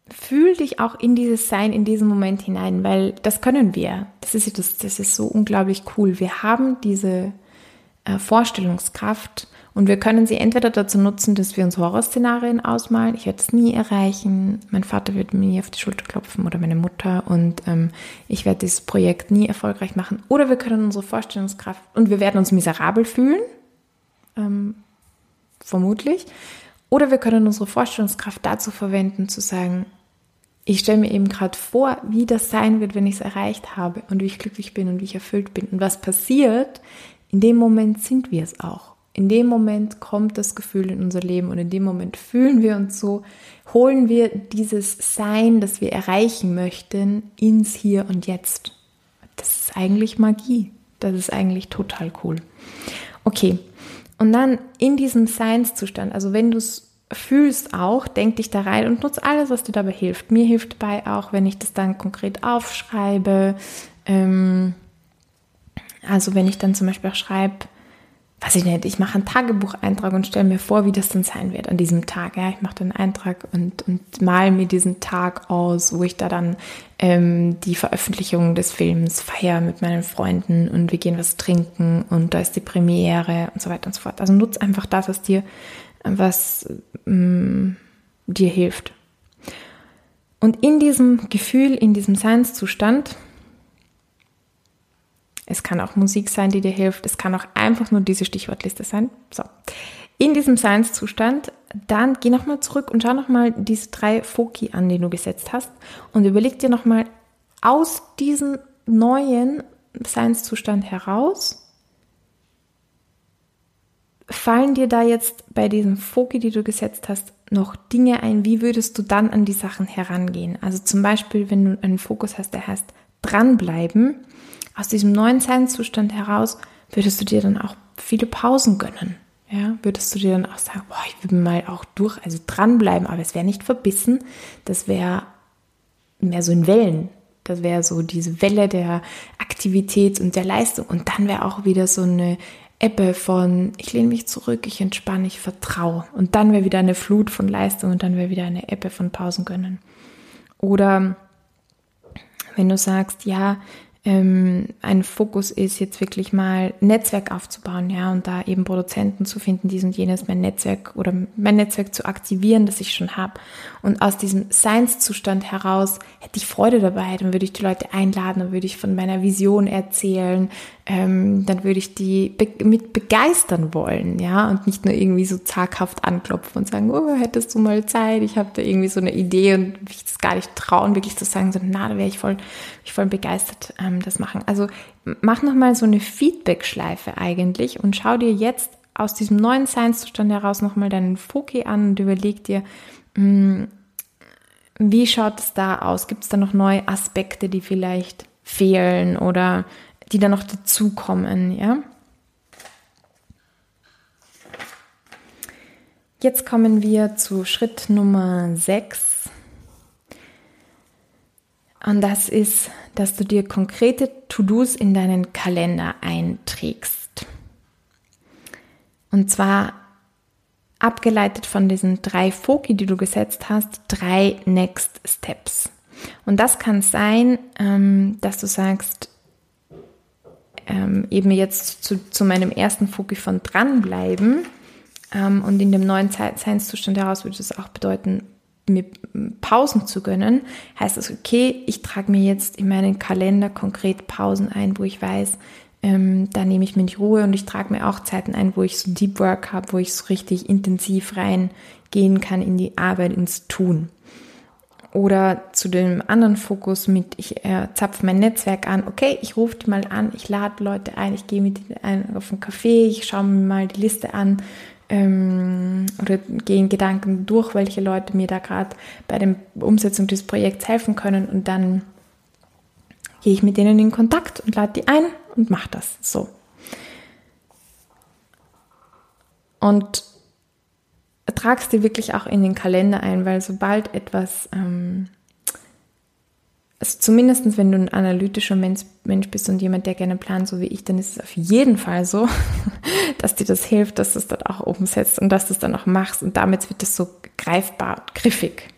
fühl dich auch in dieses Sein, in diesem Moment hinein, weil das können wir. Das ist, das, das ist so unglaublich cool. Wir haben diese äh, Vorstellungskraft und wir können sie entweder dazu nutzen, dass wir uns Horrorszenarien ausmalen. Ich werde es nie erreichen. Mein Vater wird mir nie auf die Schulter klopfen oder meine Mutter und ähm, ich werde dieses Projekt nie erfolgreich machen. Oder wir können unsere Vorstellungskraft und wir werden uns miserabel fühlen, ähm, vermutlich. Oder wir können unsere Vorstellungskraft dazu verwenden, zu sagen, ich stelle mir eben gerade vor, wie das sein wird, wenn ich es erreicht habe und wie ich glücklich bin und wie ich erfüllt bin. Und was passiert, in dem Moment sind wir es auch. In dem Moment kommt das Gefühl in unser Leben und in dem Moment fühlen wir uns so, holen wir dieses Sein, das wir erreichen möchten, ins Hier und Jetzt. Das ist eigentlich Magie. Das ist eigentlich total cool. Okay, und dann in diesem Seinszustand, also wenn du es fühlst auch, denk dich da rein und nutze alles, was dir dabei hilft. Mir hilft dabei auch, wenn ich das dann konkret aufschreibe. Ähm, also wenn ich dann zum Beispiel auch schreibe, weiß ich nicht, ich mache einen Tagebucheintrag und stelle mir vor, wie das dann sein wird an diesem Tag. Ja, ich mache dann einen Eintrag und, und mal mir diesen Tag aus, wo ich da dann ähm, die Veröffentlichung des Films feiere mit meinen Freunden und wir gehen was trinken und da ist die Premiere und so weiter und so fort. Also nutze einfach das, was dir was mm, dir hilft. Und in diesem Gefühl, in diesem Seinszustand, es kann auch Musik sein, die dir hilft, es kann auch einfach nur diese Stichwortliste sein. So. In diesem Seinszustand, dann geh nochmal zurück und schau nochmal diese drei Foki an, die du gesetzt hast und überleg dir nochmal aus diesem neuen Seinszustand heraus, Fallen dir da jetzt bei diesem Foki, die du gesetzt hast, noch Dinge ein? Wie würdest du dann an die Sachen herangehen? Also zum Beispiel, wenn du einen Fokus hast, der heißt dranbleiben, aus diesem neuen Seinszustand heraus, würdest du dir dann auch viele Pausen gönnen. Ja, würdest du dir dann auch sagen, boah, ich will mal auch durch, also dranbleiben, aber es wäre nicht verbissen, das wäre mehr so in Wellen. Das wäre so diese Welle der Aktivität und der Leistung. Und dann wäre auch wieder so eine Ebbe von ich lehne mich zurück, ich entspanne, ich vertraue. Und dann wäre wieder eine Flut von Leistung und dann wäre wieder eine Ebbe von Pausen gönnen. Oder wenn du sagst, ja, ähm, ein Fokus ist, jetzt wirklich mal Netzwerk aufzubauen, ja, und da eben Produzenten zu finden, dies und jenes, mein Netzwerk oder mein Netzwerk zu aktivieren, das ich schon habe. Und aus diesem Seinszustand heraus hätte ich Freude dabei, dann würde ich die Leute einladen, dann würde ich von meiner Vision erzählen, ähm, dann würde ich die be mit begeistern wollen, ja, und nicht nur irgendwie so zaghaft anklopfen und sagen, oh, hättest du mal Zeit, ich habe da irgendwie so eine Idee und ich das gar nicht trauen, wirklich zu sagen, so, na, da wäre ich voll, ich voll begeistert, ähm, das machen. Also mach nochmal so eine Feedback-Schleife eigentlich und schau dir jetzt aus diesem neuen Seinszustand heraus nochmal deinen Foki an und überleg dir, mh, hm, wie schaut es da aus? Gibt es da noch neue Aspekte, die vielleicht fehlen oder die dann noch dazukommen, ja. Jetzt kommen wir zu Schritt Nummer 6. Und das ist, dass du dir konkrete To-Dos in deinen Kalender einträgst. Und zwar abgeleitet von diesen drei Foki, die du gesetzt hast, drei Next Steps. Und das kann sein, ähm, dass du sagst, ähm, eben jetzt zu, zu meinem ersten Fokus von dranbleiben. Ähm, und in dem neuen Seinszustand heraus würde das auch bedeuten, mir Pausen zu gönnen. Heißt das, okay, ich trage mir jetzt in meinen Kalender konkret Pausen ein, wo ich weiß, ähm, da nehme ich mir nicht Ruhe und ich trage mir auch Zeiten ein, wo ich so Deep Work habe, wo ich so richtig intensiv reingehen kann in die Arbeit, ins Tun. Oder zu dem anderen Fokus mit, ich äh, zapfe mein Netzwerk an, okay, ich rufe die mal an, ich lade Leute ein, ich gehe mit denen auf einen Café, ich schaue mir mal die Liste an ähm, oder gehe in Gedanken durch, welche Leute mir da gerade bei der Umsetzung des Projekts helfen können und dann gehe ich mit denen in Kontakt und lade die ein und mache das so. Und tragst dir wirklich auch in den Kalender ein, weil sobald etwas, ähm, also zumindest wenn du ein analytischer Mensch, Mensch bist und jemand, der gerne plant, so wie ich, dann ist es auf jeden Fall so, dass dir das hilft, dass du es dann auch umsetzt und dass du es dann auch machst und damit wird es so greifbar, griffig.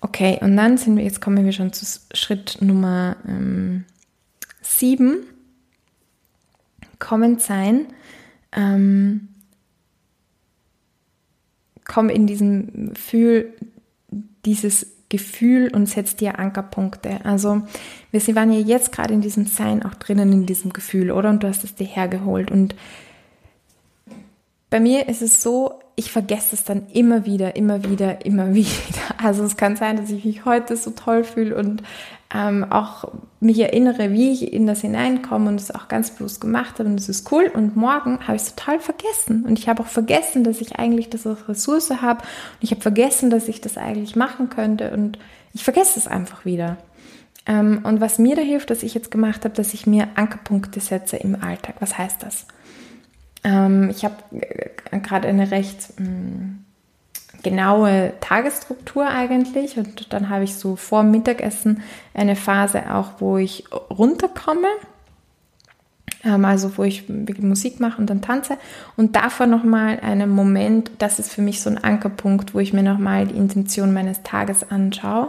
Okay, und dann sind wir, jetzt kommen wir schon zu Schritt Nummer ähm, sieben. Kommen sein. Ähm, komm in diesen Fühl, dieses Gefühl und setz dir Ankerpunkte. Also wir waren ja jetzt gerade in diesem Sein auch drinnen in diesem Gefühl, oder? Und du hast es dir hergeholt. Und bei mir ist es so, ich vergesse es dann immer wieder, immer wieder, immer wieder. Also es kann sein, dass ich mich heute so toll fühle und ähm, auch mich erinnere, wie ich in das hineinkomme und es auch ganz bewusst gemacht habe und es ist cool. Und morgen habe ich es total vergessen. Und ich habe auch vergessen, dass ich eigentlich das als Ressource habe. Und ich habe vergessen, dass ich das eigentlich machen könnte. Und ich vergesse es einfach wieder. Ähm, und was mir da hilft, dass ich jetzt gemacht habe, dass ich mir Ankerpunkte setze im Alltag. Was heißt das? Ähm, ich habe äh, gerade eine recht mm, genaue Tagesstruktur eigentlich und dann habe ich so vor Mittagessen eine Phase auch, wo ich runterkomme, ähm, also wo ich Musik mache und dann tanze. Und davor nochmal einen Moment, das ist für mich so ein Ankerpunkt, wo ich mir nochmal die Intention meines Tages anschaue.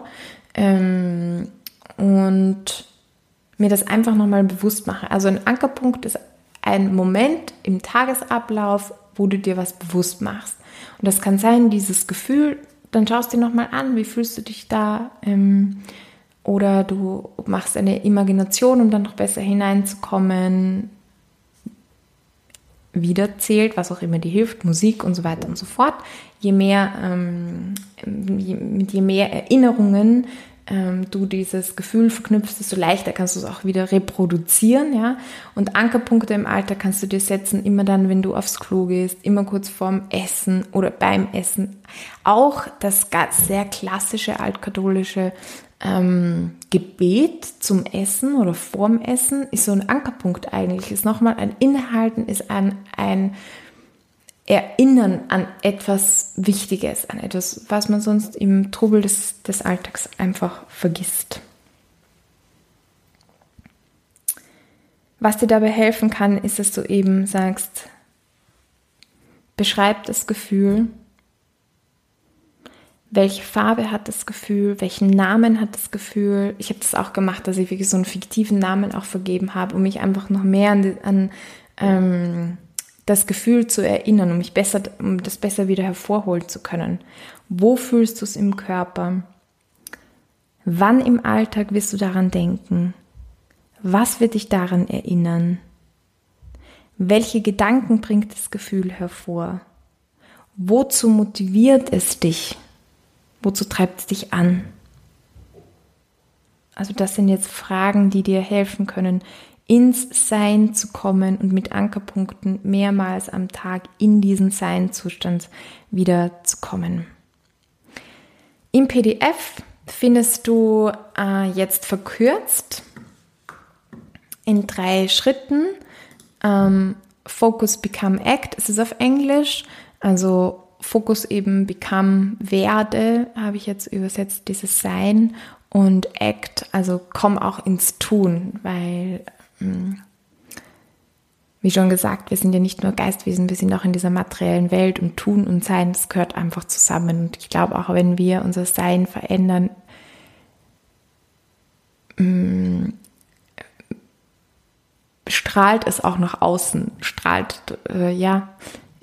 Ähm, und mir das einfach nochmal bewusst mache. Also ein Ankerpunkt ist ein Moment im Tagesablauf, wo du dir was bewusst machst. Und das kann sein, dieses Gefühl, dann schaust du dir nochmal an, wie fühlst du dich da? Ähm, oder du machst eine Imagination, um dann noch besser hineinzukommen. Wieder zählt, was auch immer dir hilft, Musik und so weiter und so fort. Je mehr, ähm, je, je mehr Erinnerungen ähm, du dieses Gefühl verknüpfst, desto leichter kannst du es auch wieder reproduzieren, ja. Und Ankerpunkte im Alter kannst du dir setzen, immer dann, wenn du aufs Klo gehst, immer kurz vorm Essen oder beim Essen. Auch das ganz sehr klassische altkatholische ähm, Gebet zum Essen oder vorm Essen ist so ein Ankerpunkt eigentlich. Ist nochmal ein Inhalten, ist ein, ein erinnern an etwas Wichtiges, an etwas, was man sonst im Trubel des, des Alltags einfach vergisst. Was dir dabei helfen kann, ist, dass du eben sagst, beschreib das Gefühl, welche Farbe hat das Gefühl, welchen Namen hat das Gefühl. Ich habe das auch gemacht, dass ich wirklich so einen fiktiven Namen auch vergeben habe, um mich einfach noch mehr an, an ähm, das Gefühl zu erinnern, um mich besser, um das besser wieder hervorholen zu können. Wo fühlst du es im Körper? Wann im Alltag wirst du daran denken? Was wird dich daran erinnern? Welche Gedanken bringt das Gefühl hervor? Wozu motiviert es dich? Wozu treibt es dich an? Also das sind jetzt Fragen, die dir helfen können, ins Sein zu kommen und mit Ankerpunkten mehrmals am Tag in diesen Sein-Zustand wieder zu kommen. Im PDF findest du äh, jetzt verkürzt in drei Schritten ähm, Focus Become Act. Es ist auf Englisch, also Fokus eben Become Werde, habe ich jetzt übersetzt, dieses Sein und Act, also komm auch ins Tun, weil, wie schon gesagt, wir sind ja nicht nur Geistwesen, wir sind auch in dieser materiellen Welt und Tun und Sein, das gehört einfach zusammen. Und ich glaube, auch wenn wir unser Sein verändern, hm, strahlt es auch nach außen, strahlt, äh, ja,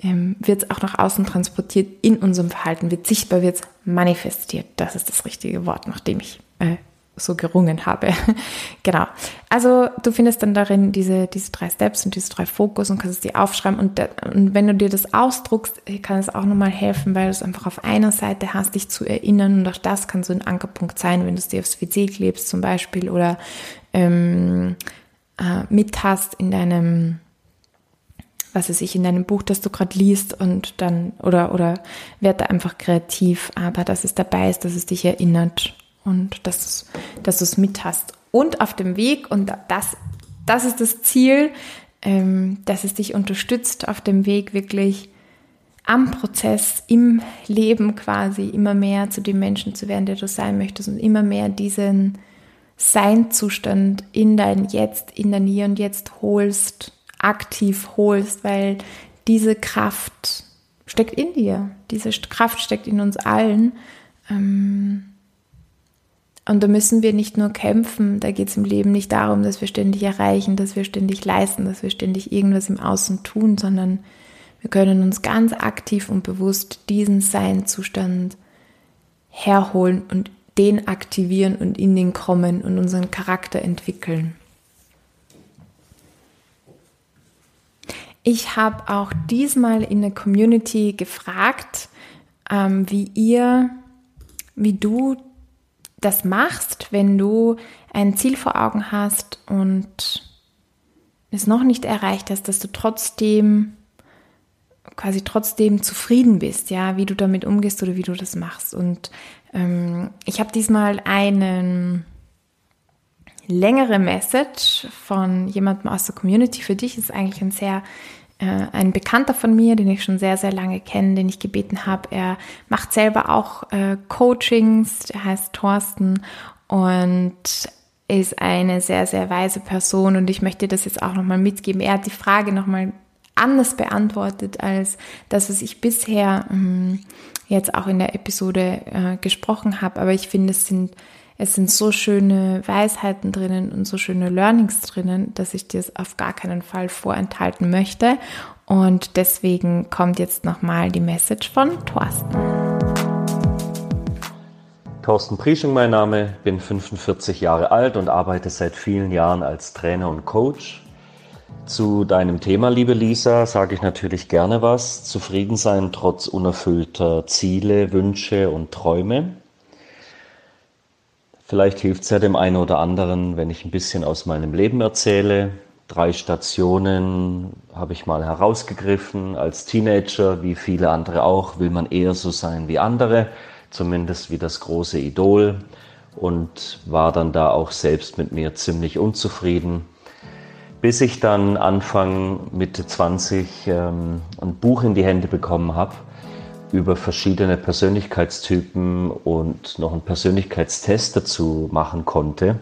ähm, wird es auch nach außen transportiert in unserem Verhalten, wird sichtbar, wird es manifestiert. Das ist das richtige Wort, nachdem ich äh, so gerungen habe. genau. Also du findest dann darin diese, diese drei Steps und diese drei Fokus und kannst es dir aufschreiben. Und, und wenn du dir das ausdruckst, kann es auch nochmal helfen, weil du es einfach auf einer Seite hast, dich zu erinnern. Und auch das kann so ein Ankerpunkt sein, wenn du es dir aufs WC klebst zum Beispiel oder ähm, äh, mit hast in deinem was weiß ich, in deinem Buch, das du gerade liest und dann, oder, oder werd da einfach kreativ, aber dass es dabei ist, dass es dich erinnert und dass, dass du es mit hast. Und auf dem Weg, und das, das ist das Ziel, ähm, dass es dich unterstützt auf dem Weg wirklich am Prozess, im Leben quasi immer mehr zu dem Menschen zu werden, der du sein möchtest und immer mehr diesen Seinzustand in dein Jetzt, in dein Hier und Jetzt holst aktiv holst, weil diese Kraft steckt in dir. Diese Kraft steckt in uns allen. Ähm, und da müssen wir nicht nur kämpfen, da geht es im Leben nicht darum, dass wir ständig erreichen, dass wir ständig leisten, dass wir ständig irgendwas im Außen tun, sondern wir können uns ganz aktiv und bewusst diesen Seinzustand herholen und den aktivieren und in den kommen und unseren Charakter entwickeln. Ich habe auch diesmal in der Community gefragt, ähm, wie ihr, wie du das machst, wenn du ein Ziel vor Augen hast und es noch nicht erreicht hast, dass du trotzdem quasi trotzdem zufrieden bist, ja, wie du damit umgehst oder wie du das machst. Und ähm, ich habe diesmal einen längere Message von jemandem aus der Community für dich. Ist eigentlich ein sehr ein Bekannter von mir, den ich schon sehr, sehr lange kenne, den ich gebeten habe. Er macht selber auch äh, Coachings, der heißt Thorsten und ist eine sehr, sehr weise Person und ich möchte das jetzt auch nochmal mitgeben. Er hat die Frage nochmal anders beantwortet als das, was ich bisher ähm, jetzt auch in der Episode äh, gesprochen habe. Aber ich finde, es sind es sind so schöne Weisheiten drinnen und so schöne Learnings drinnen, dass ich dir es auf gar keinen Fall vorenthalten möchte. Und deswegen kommt jetzt nochmal die Message von Thorsten. Thorsten Prieschung mein Name, bin 45 Jahre alt und arbeite seit vielen Jahren als Trainer und Coach. Zu deinem Thema, liebe Lisa, sage ich natürlich gerne was. Zufrieden sein trotz unerfüllter Ziele, Wünsche und Träume. Vielleicht hilft es ja dem einen oder anderen, wenn ich ein bisschen aus meinem Leben erzähle. Drei Stationen habe ich mal herausgegriffen. Als Teenager, wie viele andere auch, will man eher so sein wie andere, zumindest wie das große Idol und war dann da auch selbst mit mir ziemlich unzufrieden. Bis ich dann Anfang Mitte 20 ähm, ein Buch in die Hände bekommen habe über verschiedene Persönlichkeitstypen und noch einen Persönlichkeitstest dazu machen konnte.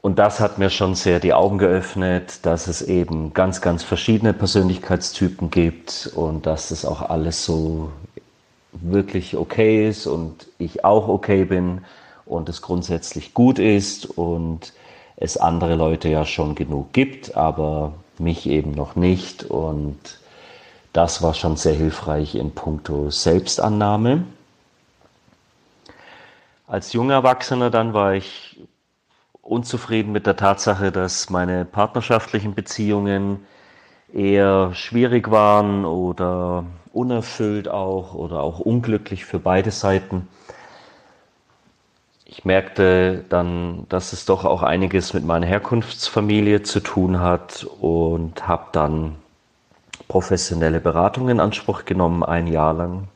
Und das hat mir schon sehr die Augen geöffnet, dass es eben ganz, ganz verschiedene Persönlichkeitstypen gibt und dass es auch alles so wirklich okay ist und ich auch okay bin und es grundsätzlich gut ist und es andere Leute ja schon genug gibt, aber mich eben noch nicht. Und das war schon sehr hilfreich in puncto Selbstannahme. Als junger Erwachsener dann war ich unzufrieden mit der Tatsache, dass meine partnerschaftlichen Beziehungen eher schwierig waren oder unerfüllt auch oder auch unglücklich für beide Seiten. Ich merkte dann, dass es doch auch einiges mit meiner Herkunftsfamilie zu tun hat und habe dann professionelle Beratung in Anspruch genommen, ein Jahr lang.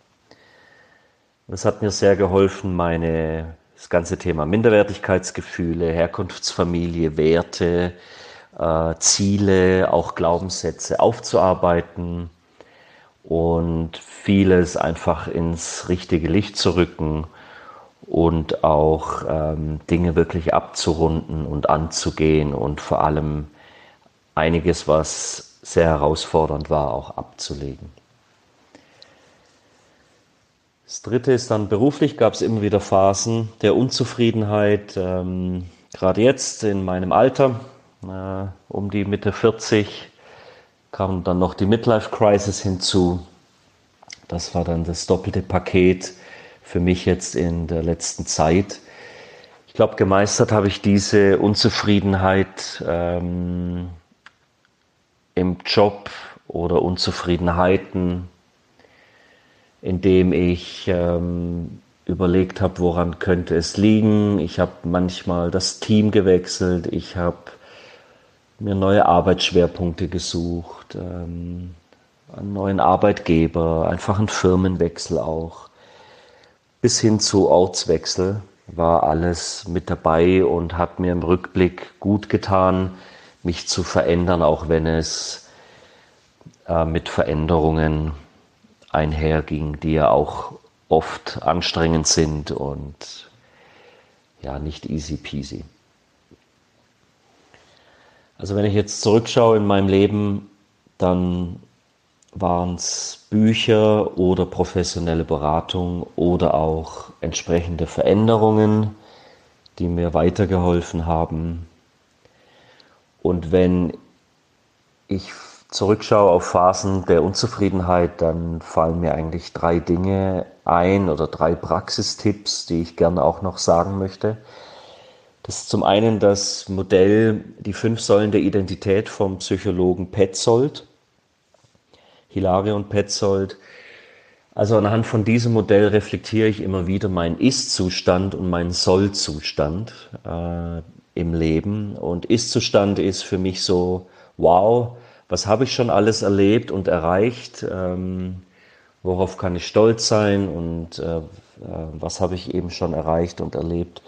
Das hat mir sehr geholfen, meine, das ganze Thema Minderwertigkeitsgefühle, Herkunftsfamilie, Werte, äh, Ziele, auch Glaubenssätze aufzuarbeiten und vieles einfach ins richtige Licht zu rücken und auch ähm, Dinge wirklich abzurunden und anzugehen und vor allem einiges, was sehr herausfordernd war, auch abzulegen. Das dritte ist dann beruflich gab es immer wieder Phasen der Unzufriedenheit, ähm, gerade jetzt in meinem Alter, äh, um die Mitte 40, kam dann noch die Midlife Crisis hinzu. Das war dann das doppelte Paket für mich jetzt in der letzten Zeit. Ich glaube, gemeistert habe ich diese Unzufriedenheit ähm, im Job oder Unzufriedenheiten, indem ich ähm, überlegt habe, woran könnte es liegen. Ich habe manchmal das Team gewechselt, ich habe mir neue Arbeitsschwerpunkte gesucht, ähm, einen neuen Arbeitgeber, einfach einen Firmenwechsel auch. Bis hin zu Ortswechsel war alles mit dabei und hat mir im Rückblick gut getan, mich zu verändern, auch wenn es äh, mit Veränderungen einherging, die ja auch oft anstrengend sind und ja, nicht easy peasy. Also wenn ich jetzt zurückschaue in meinem Leben, dann waren es Bücher oder professionelle Beratung oder auch entsprechende Veränderungen, die mir weitergeholfen haben. Und wenn ich zurückschaue auf Phasen der Unzufriedenheit, dann fallen mir eigentlich drei Dinge ein oder drei Praxistipps, die ich gerne auch noch sagen möchte. Das ist zum einen das Modell Die fünf Säulen der Identität vom Psychologen Petzold, Hilarion Petzold. Also anhand von diesem Modell reflektiere ich immer wieder meinen Ist-Zustand und meinen Soll-Zustand äh, im Leben. Und Ist-Zustand ist für mich so, wow, was habe ich schon alles erlebt und erreicht? Ähm, worauf kann ich stolz sein und äh, äh was habe ich eben schon erreicht und erlebt?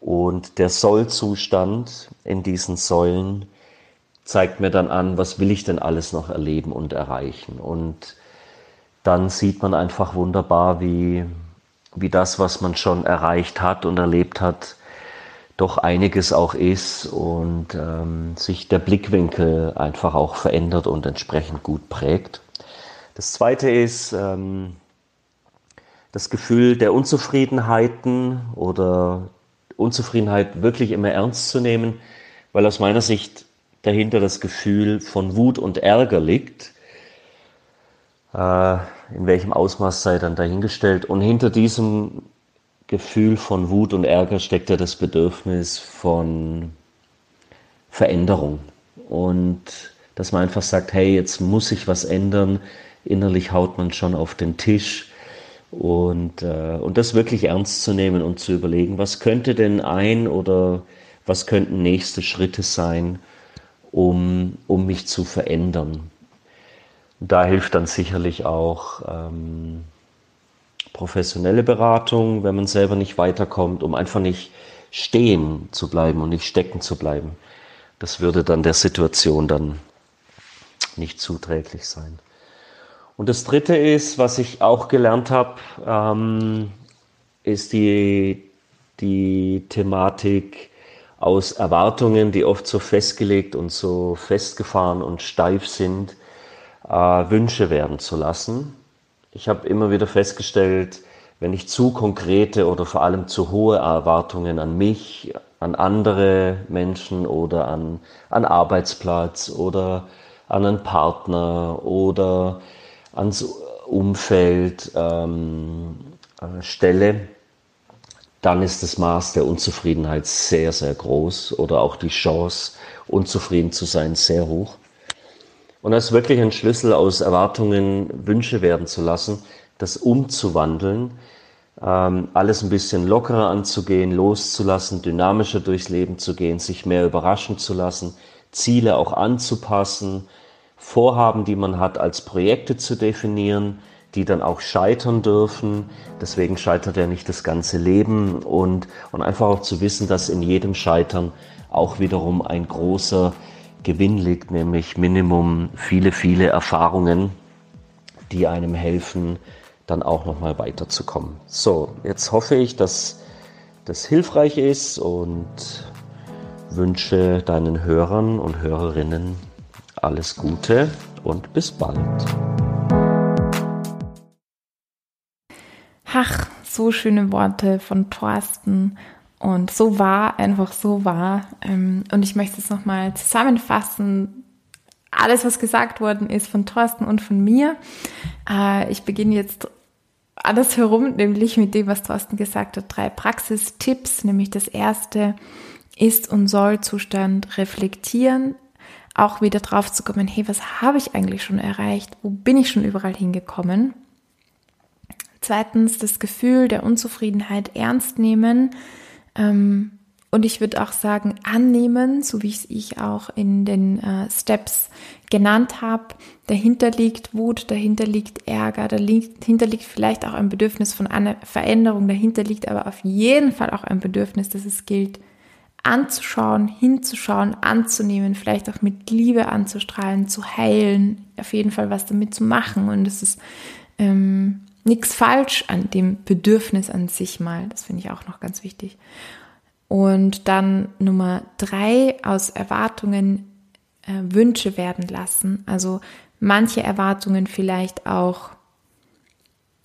Und der Sollzustand in diesen Säulen zeigt mir dann an, was will ich denn alles noch erleben und erreichen. Und dann sieht man einfach wunderbar, wie, wie das, was man schon erreicht hat und erlebt hat, doch einiges auch ist und ähm, sich der Blickwinkel einfach auch verändert und entsprechend gut prägt. Das Zweite ist ähm, das Gefühl der Unzufriedenheiten oder Unzufriedenheit wirklich immer ernst zu nehmen, weil aus meiner Sicht dahinter das Gefühl von Wut und Ärger liegt. Äh, in welchem Ausmaß sei dann dahingestellt. Und hinter diesem Gefühl von Wut und Ärger steckt ja das Bedürfnis von Veränderung. Und dass man einfach sagt, hey, jetzt muss sich was ändern. Innerlich haut man schon auf den Tisch und, äh, und das wirklich ernst zu nehmen und zu überlegen, was könnte denn ein oder was könnten nächste Schritte sein, um, um mich zu verändern. Da hilft dann sicherlich auch ähm, professionelle Beratung, wenn man selber nicht weiterkommt, um einfach nicht stehen zu bleiben und nicht stecken zu bleiben. Das würde dann der Situation dann nicht zuträglich sein. Und das Dritte ist, was ich auch gelernt habe, ähm, ist die, die Thematik aus Erwartungen, die oft so festgelegt und so festgefahren und steif sind, äh, Wünsche werden zu lassen. Ich habe immer wieder festgestellt, wenn ich zu konkrete oder vor allem zu hohe Erwartungen an mich, an andere Menschen oder an einen Arbeitsplatz oder an einen Partner oder ans Umfeld ähm, äh, stelle, dann ist das Maß der Unzufriedenheit sehr, sehr groß oder auch die Chance, unzufrieden zu sein, sehr hoch. Und das ist wirklich ein Schlüssel aus Erwartungen, Wünsche werden zu lassen, das umzuwandeln, ähm, alles ein bisschen lockerer anzugehen, loszulassen, dynamischer durchs Leben zu gehen, sich mehr überraschen zu lassen, Ziele auch anzupassen, Vorhaben, die man hat, als Projekte zu definieren, die dann auch scheitern dürfen. Deswegen scheitert ja nicht das ganze Leben und, und einfach auch zu wissen, dass in jedem Scheitern auch wiederum ein großer Gewinn liegt, nämlich Minimum viele, viele Erfahrungen, die einem helfen, dann auch nochmal weiterzukommen. So, jetzt hoffe ich, dass das hilfreich ist und wünsche deinen Hörern und Hörerinnen alles Gute und bis bald. Ach, so schöne Worte von Thorsten. Und so war, einfach so war. Ähm, und ich möchte es nochmal zusammenfassen. Alles, was gesagt worden ist von Thorsten und von mir. Äh, ich beginne jetzt alles herum, nämlich mit dem, was Thorsten gesagt hat. Drei Praxistipps, nämlich das erste ist und soll Zustand reflektieren, auch wieder drauf zu kommen, hey, was habe ich eigentlich schon erreicht? Wo bin ich schon überall hingekommen? Zweitens das Gefühl der Unzufriedenheit ernst nehmen. Ähm, und ich würde auch sagen, annehmen, so wie ich es auch in den äh, Steps genannt habe. Dahinter liegt Wut, dahinter liegt Ärger, dahinter liegt vielleicht auch ein Bedürfnis von einer Veränderung, dahinter liegt aber auf jeden Fall auch ein Bedürfnis, dass es gilt, anzuschauen, hinzuschauen, anzunehmen, vielleicht auch mit Liebe anzustrahlen, zu heilen, auf jeden Fall was damit zu machen. Und es ist ähm, nichts falsch an dem Bedürfnis an sich mal. Das finde ich auch noch ganz wichtig. Und dann Nummer drei, aus Erwartungen äh, Wünsche werden lassen. Also manche Erwartungen vielleicht auch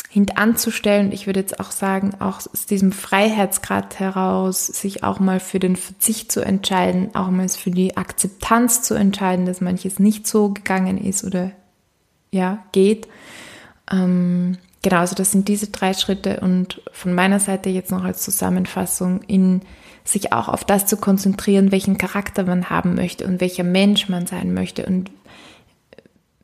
hintanzustellen. Ich würde jetzt auch sagen, auch aus diesem Freiheitsgrad heraus, sich auch mal für den Verzicht zu entscheiden, auch mal für die Akzeptanz zu entscheiden, dass manches nicht so gegangen ist oder ja, geht. Ähm, genau, also das sind diese drei Schritte und von meiner Seite jetzt noch als Zusammenfassung in sich auch auf das zu konzentrieren, welchen Charakter man haben möchte und welcher Mensch man sein möchte und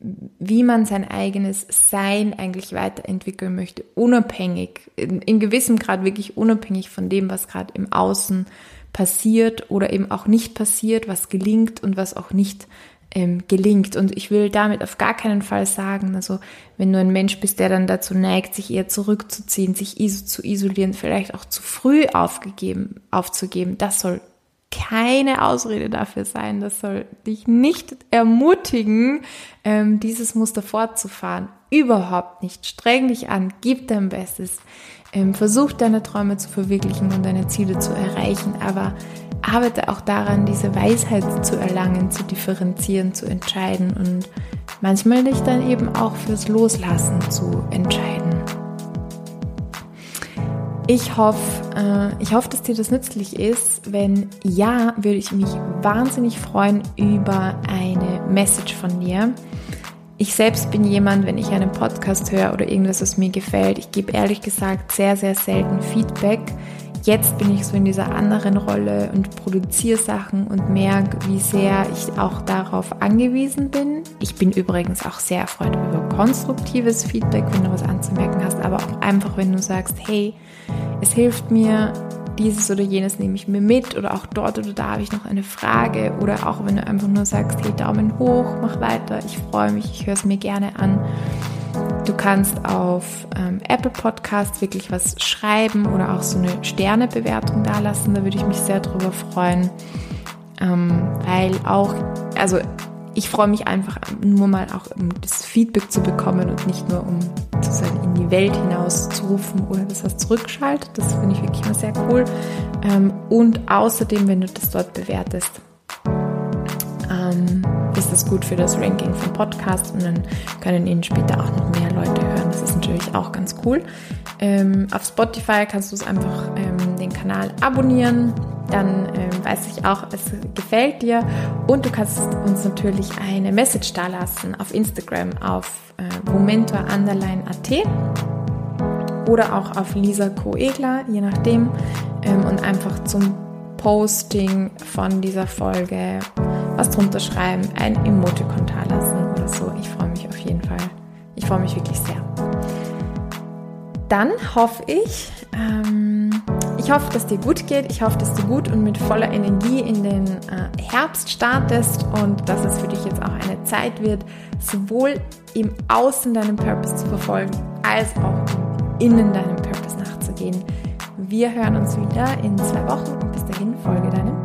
wie man sein eigenes Sein eigentlich weiterentwickeln möchte, unabhängig, in, in gewissem Grad wirklich unabhängig von dem, was gerade im Außen passiert oder eben auch nicht passiert, was gelingt und was auch nicht ähm, gelingt. Und ich will damit auf gar keinen Fall sagen, also wenn du ein Mensch bist, der dann dazu neigt, sich eher zurückzuziehen, sich iso zu isolieren, vielleicht auch zu früh aufgegeben, aufzugeben, das soll keine Ausrede dafür sein. Das soll dich nicht ermutigen, ähm, dieses Muster fortzufahren. Überhaupt nicht. Streng dich an, gib dein Bestes. Ähm, versuch deine Träume zu verwirklichen und deine Ziele zu erreichen, aber arbeite auch daran, diese Weisheit zu erlangen, zu differenzieren, zu entscheiden und manchmal dich dann eben auch fürs Loslassen zu entscheiden. Ich hoffe, äh, ich hoffe, dass dir das nützlich ist. Wenn ja, würde ich mich wahnsinnig freuen über eine Message von dir. Ich selbst bin jemand, wenn ich einen Podcast höre oder irgendwas, was mir gefällt, ich gebe ehrlich gesagt sehr, sehr selten Feedback. Jetzt bin ich so in dieser anderen Rolle und produziere Sachen und merke, wie sehr ich auch darauf angewiesen bin. Ich bin übrigens auch sehr erfreut über konstruktives Feedback, wenn du was anzumerken hast, aber auch einfach, wenn du sagst, hey, es hilft mir, dieses oder jenes nehme ich mir mit oder auch dort oder da habe ich noch eine Frage oder auch wenn du einfach nur sagst, hey, Daumen hoch, mach weiter, ich freue mich, ich höre es mir gerne an. Du kannst auf ähm, Apple Podcast wirklich was schreiben oder auch so eine Sternebewertung dalassen, da würde ich mich sehr drüber freuen, ähm, weil auch, also ich freue mich einfach nur mal auch, um das Feedback zu bekommen und nicht nur um sozusagen in die Welt hinaus zu rufen oder dass das zurückschaltet. Das finde ich wirklich immer sehr cool. Ähm, und außerdem, wenn du das dort bewertest, ähm, ist das gut für das Ranking vom Podcast und dann können ihn später auch noch mehr Leute hören. Das ist natürlich auch ganz cool. Ähm, auf Spotify kannst du es einfach ähm, den Kanal abonnieren. Dann ähm, weiß ich auch, es gefällt dir. Und du kannst uns natürlich eine Message da lassen auf Instagram auf äh, momentor_at oder auch auf Lisa Koegler, je nachdem. Ähm, und einfach zum Posting von dieser Folge was drunter schreiben, ein Emoticon da lassen oder so. Ich freue mich auf jeden Fall. Ich freue mich wirklich sehr. Dann hoffe ich, ähm, ich hoffe, dass dir gut geht. Ich hoffe, dass du gut und mit voller Energie in den äh, Herbst startest und dass es für dich jetzt auch eine Zeit wird, sowohl im Außen deinen Purpose zu verfolgen, als auch innen deinem Purpose nachzugehen. Wir hören uns wieder in zwei Wochen und bis dahin folge deinem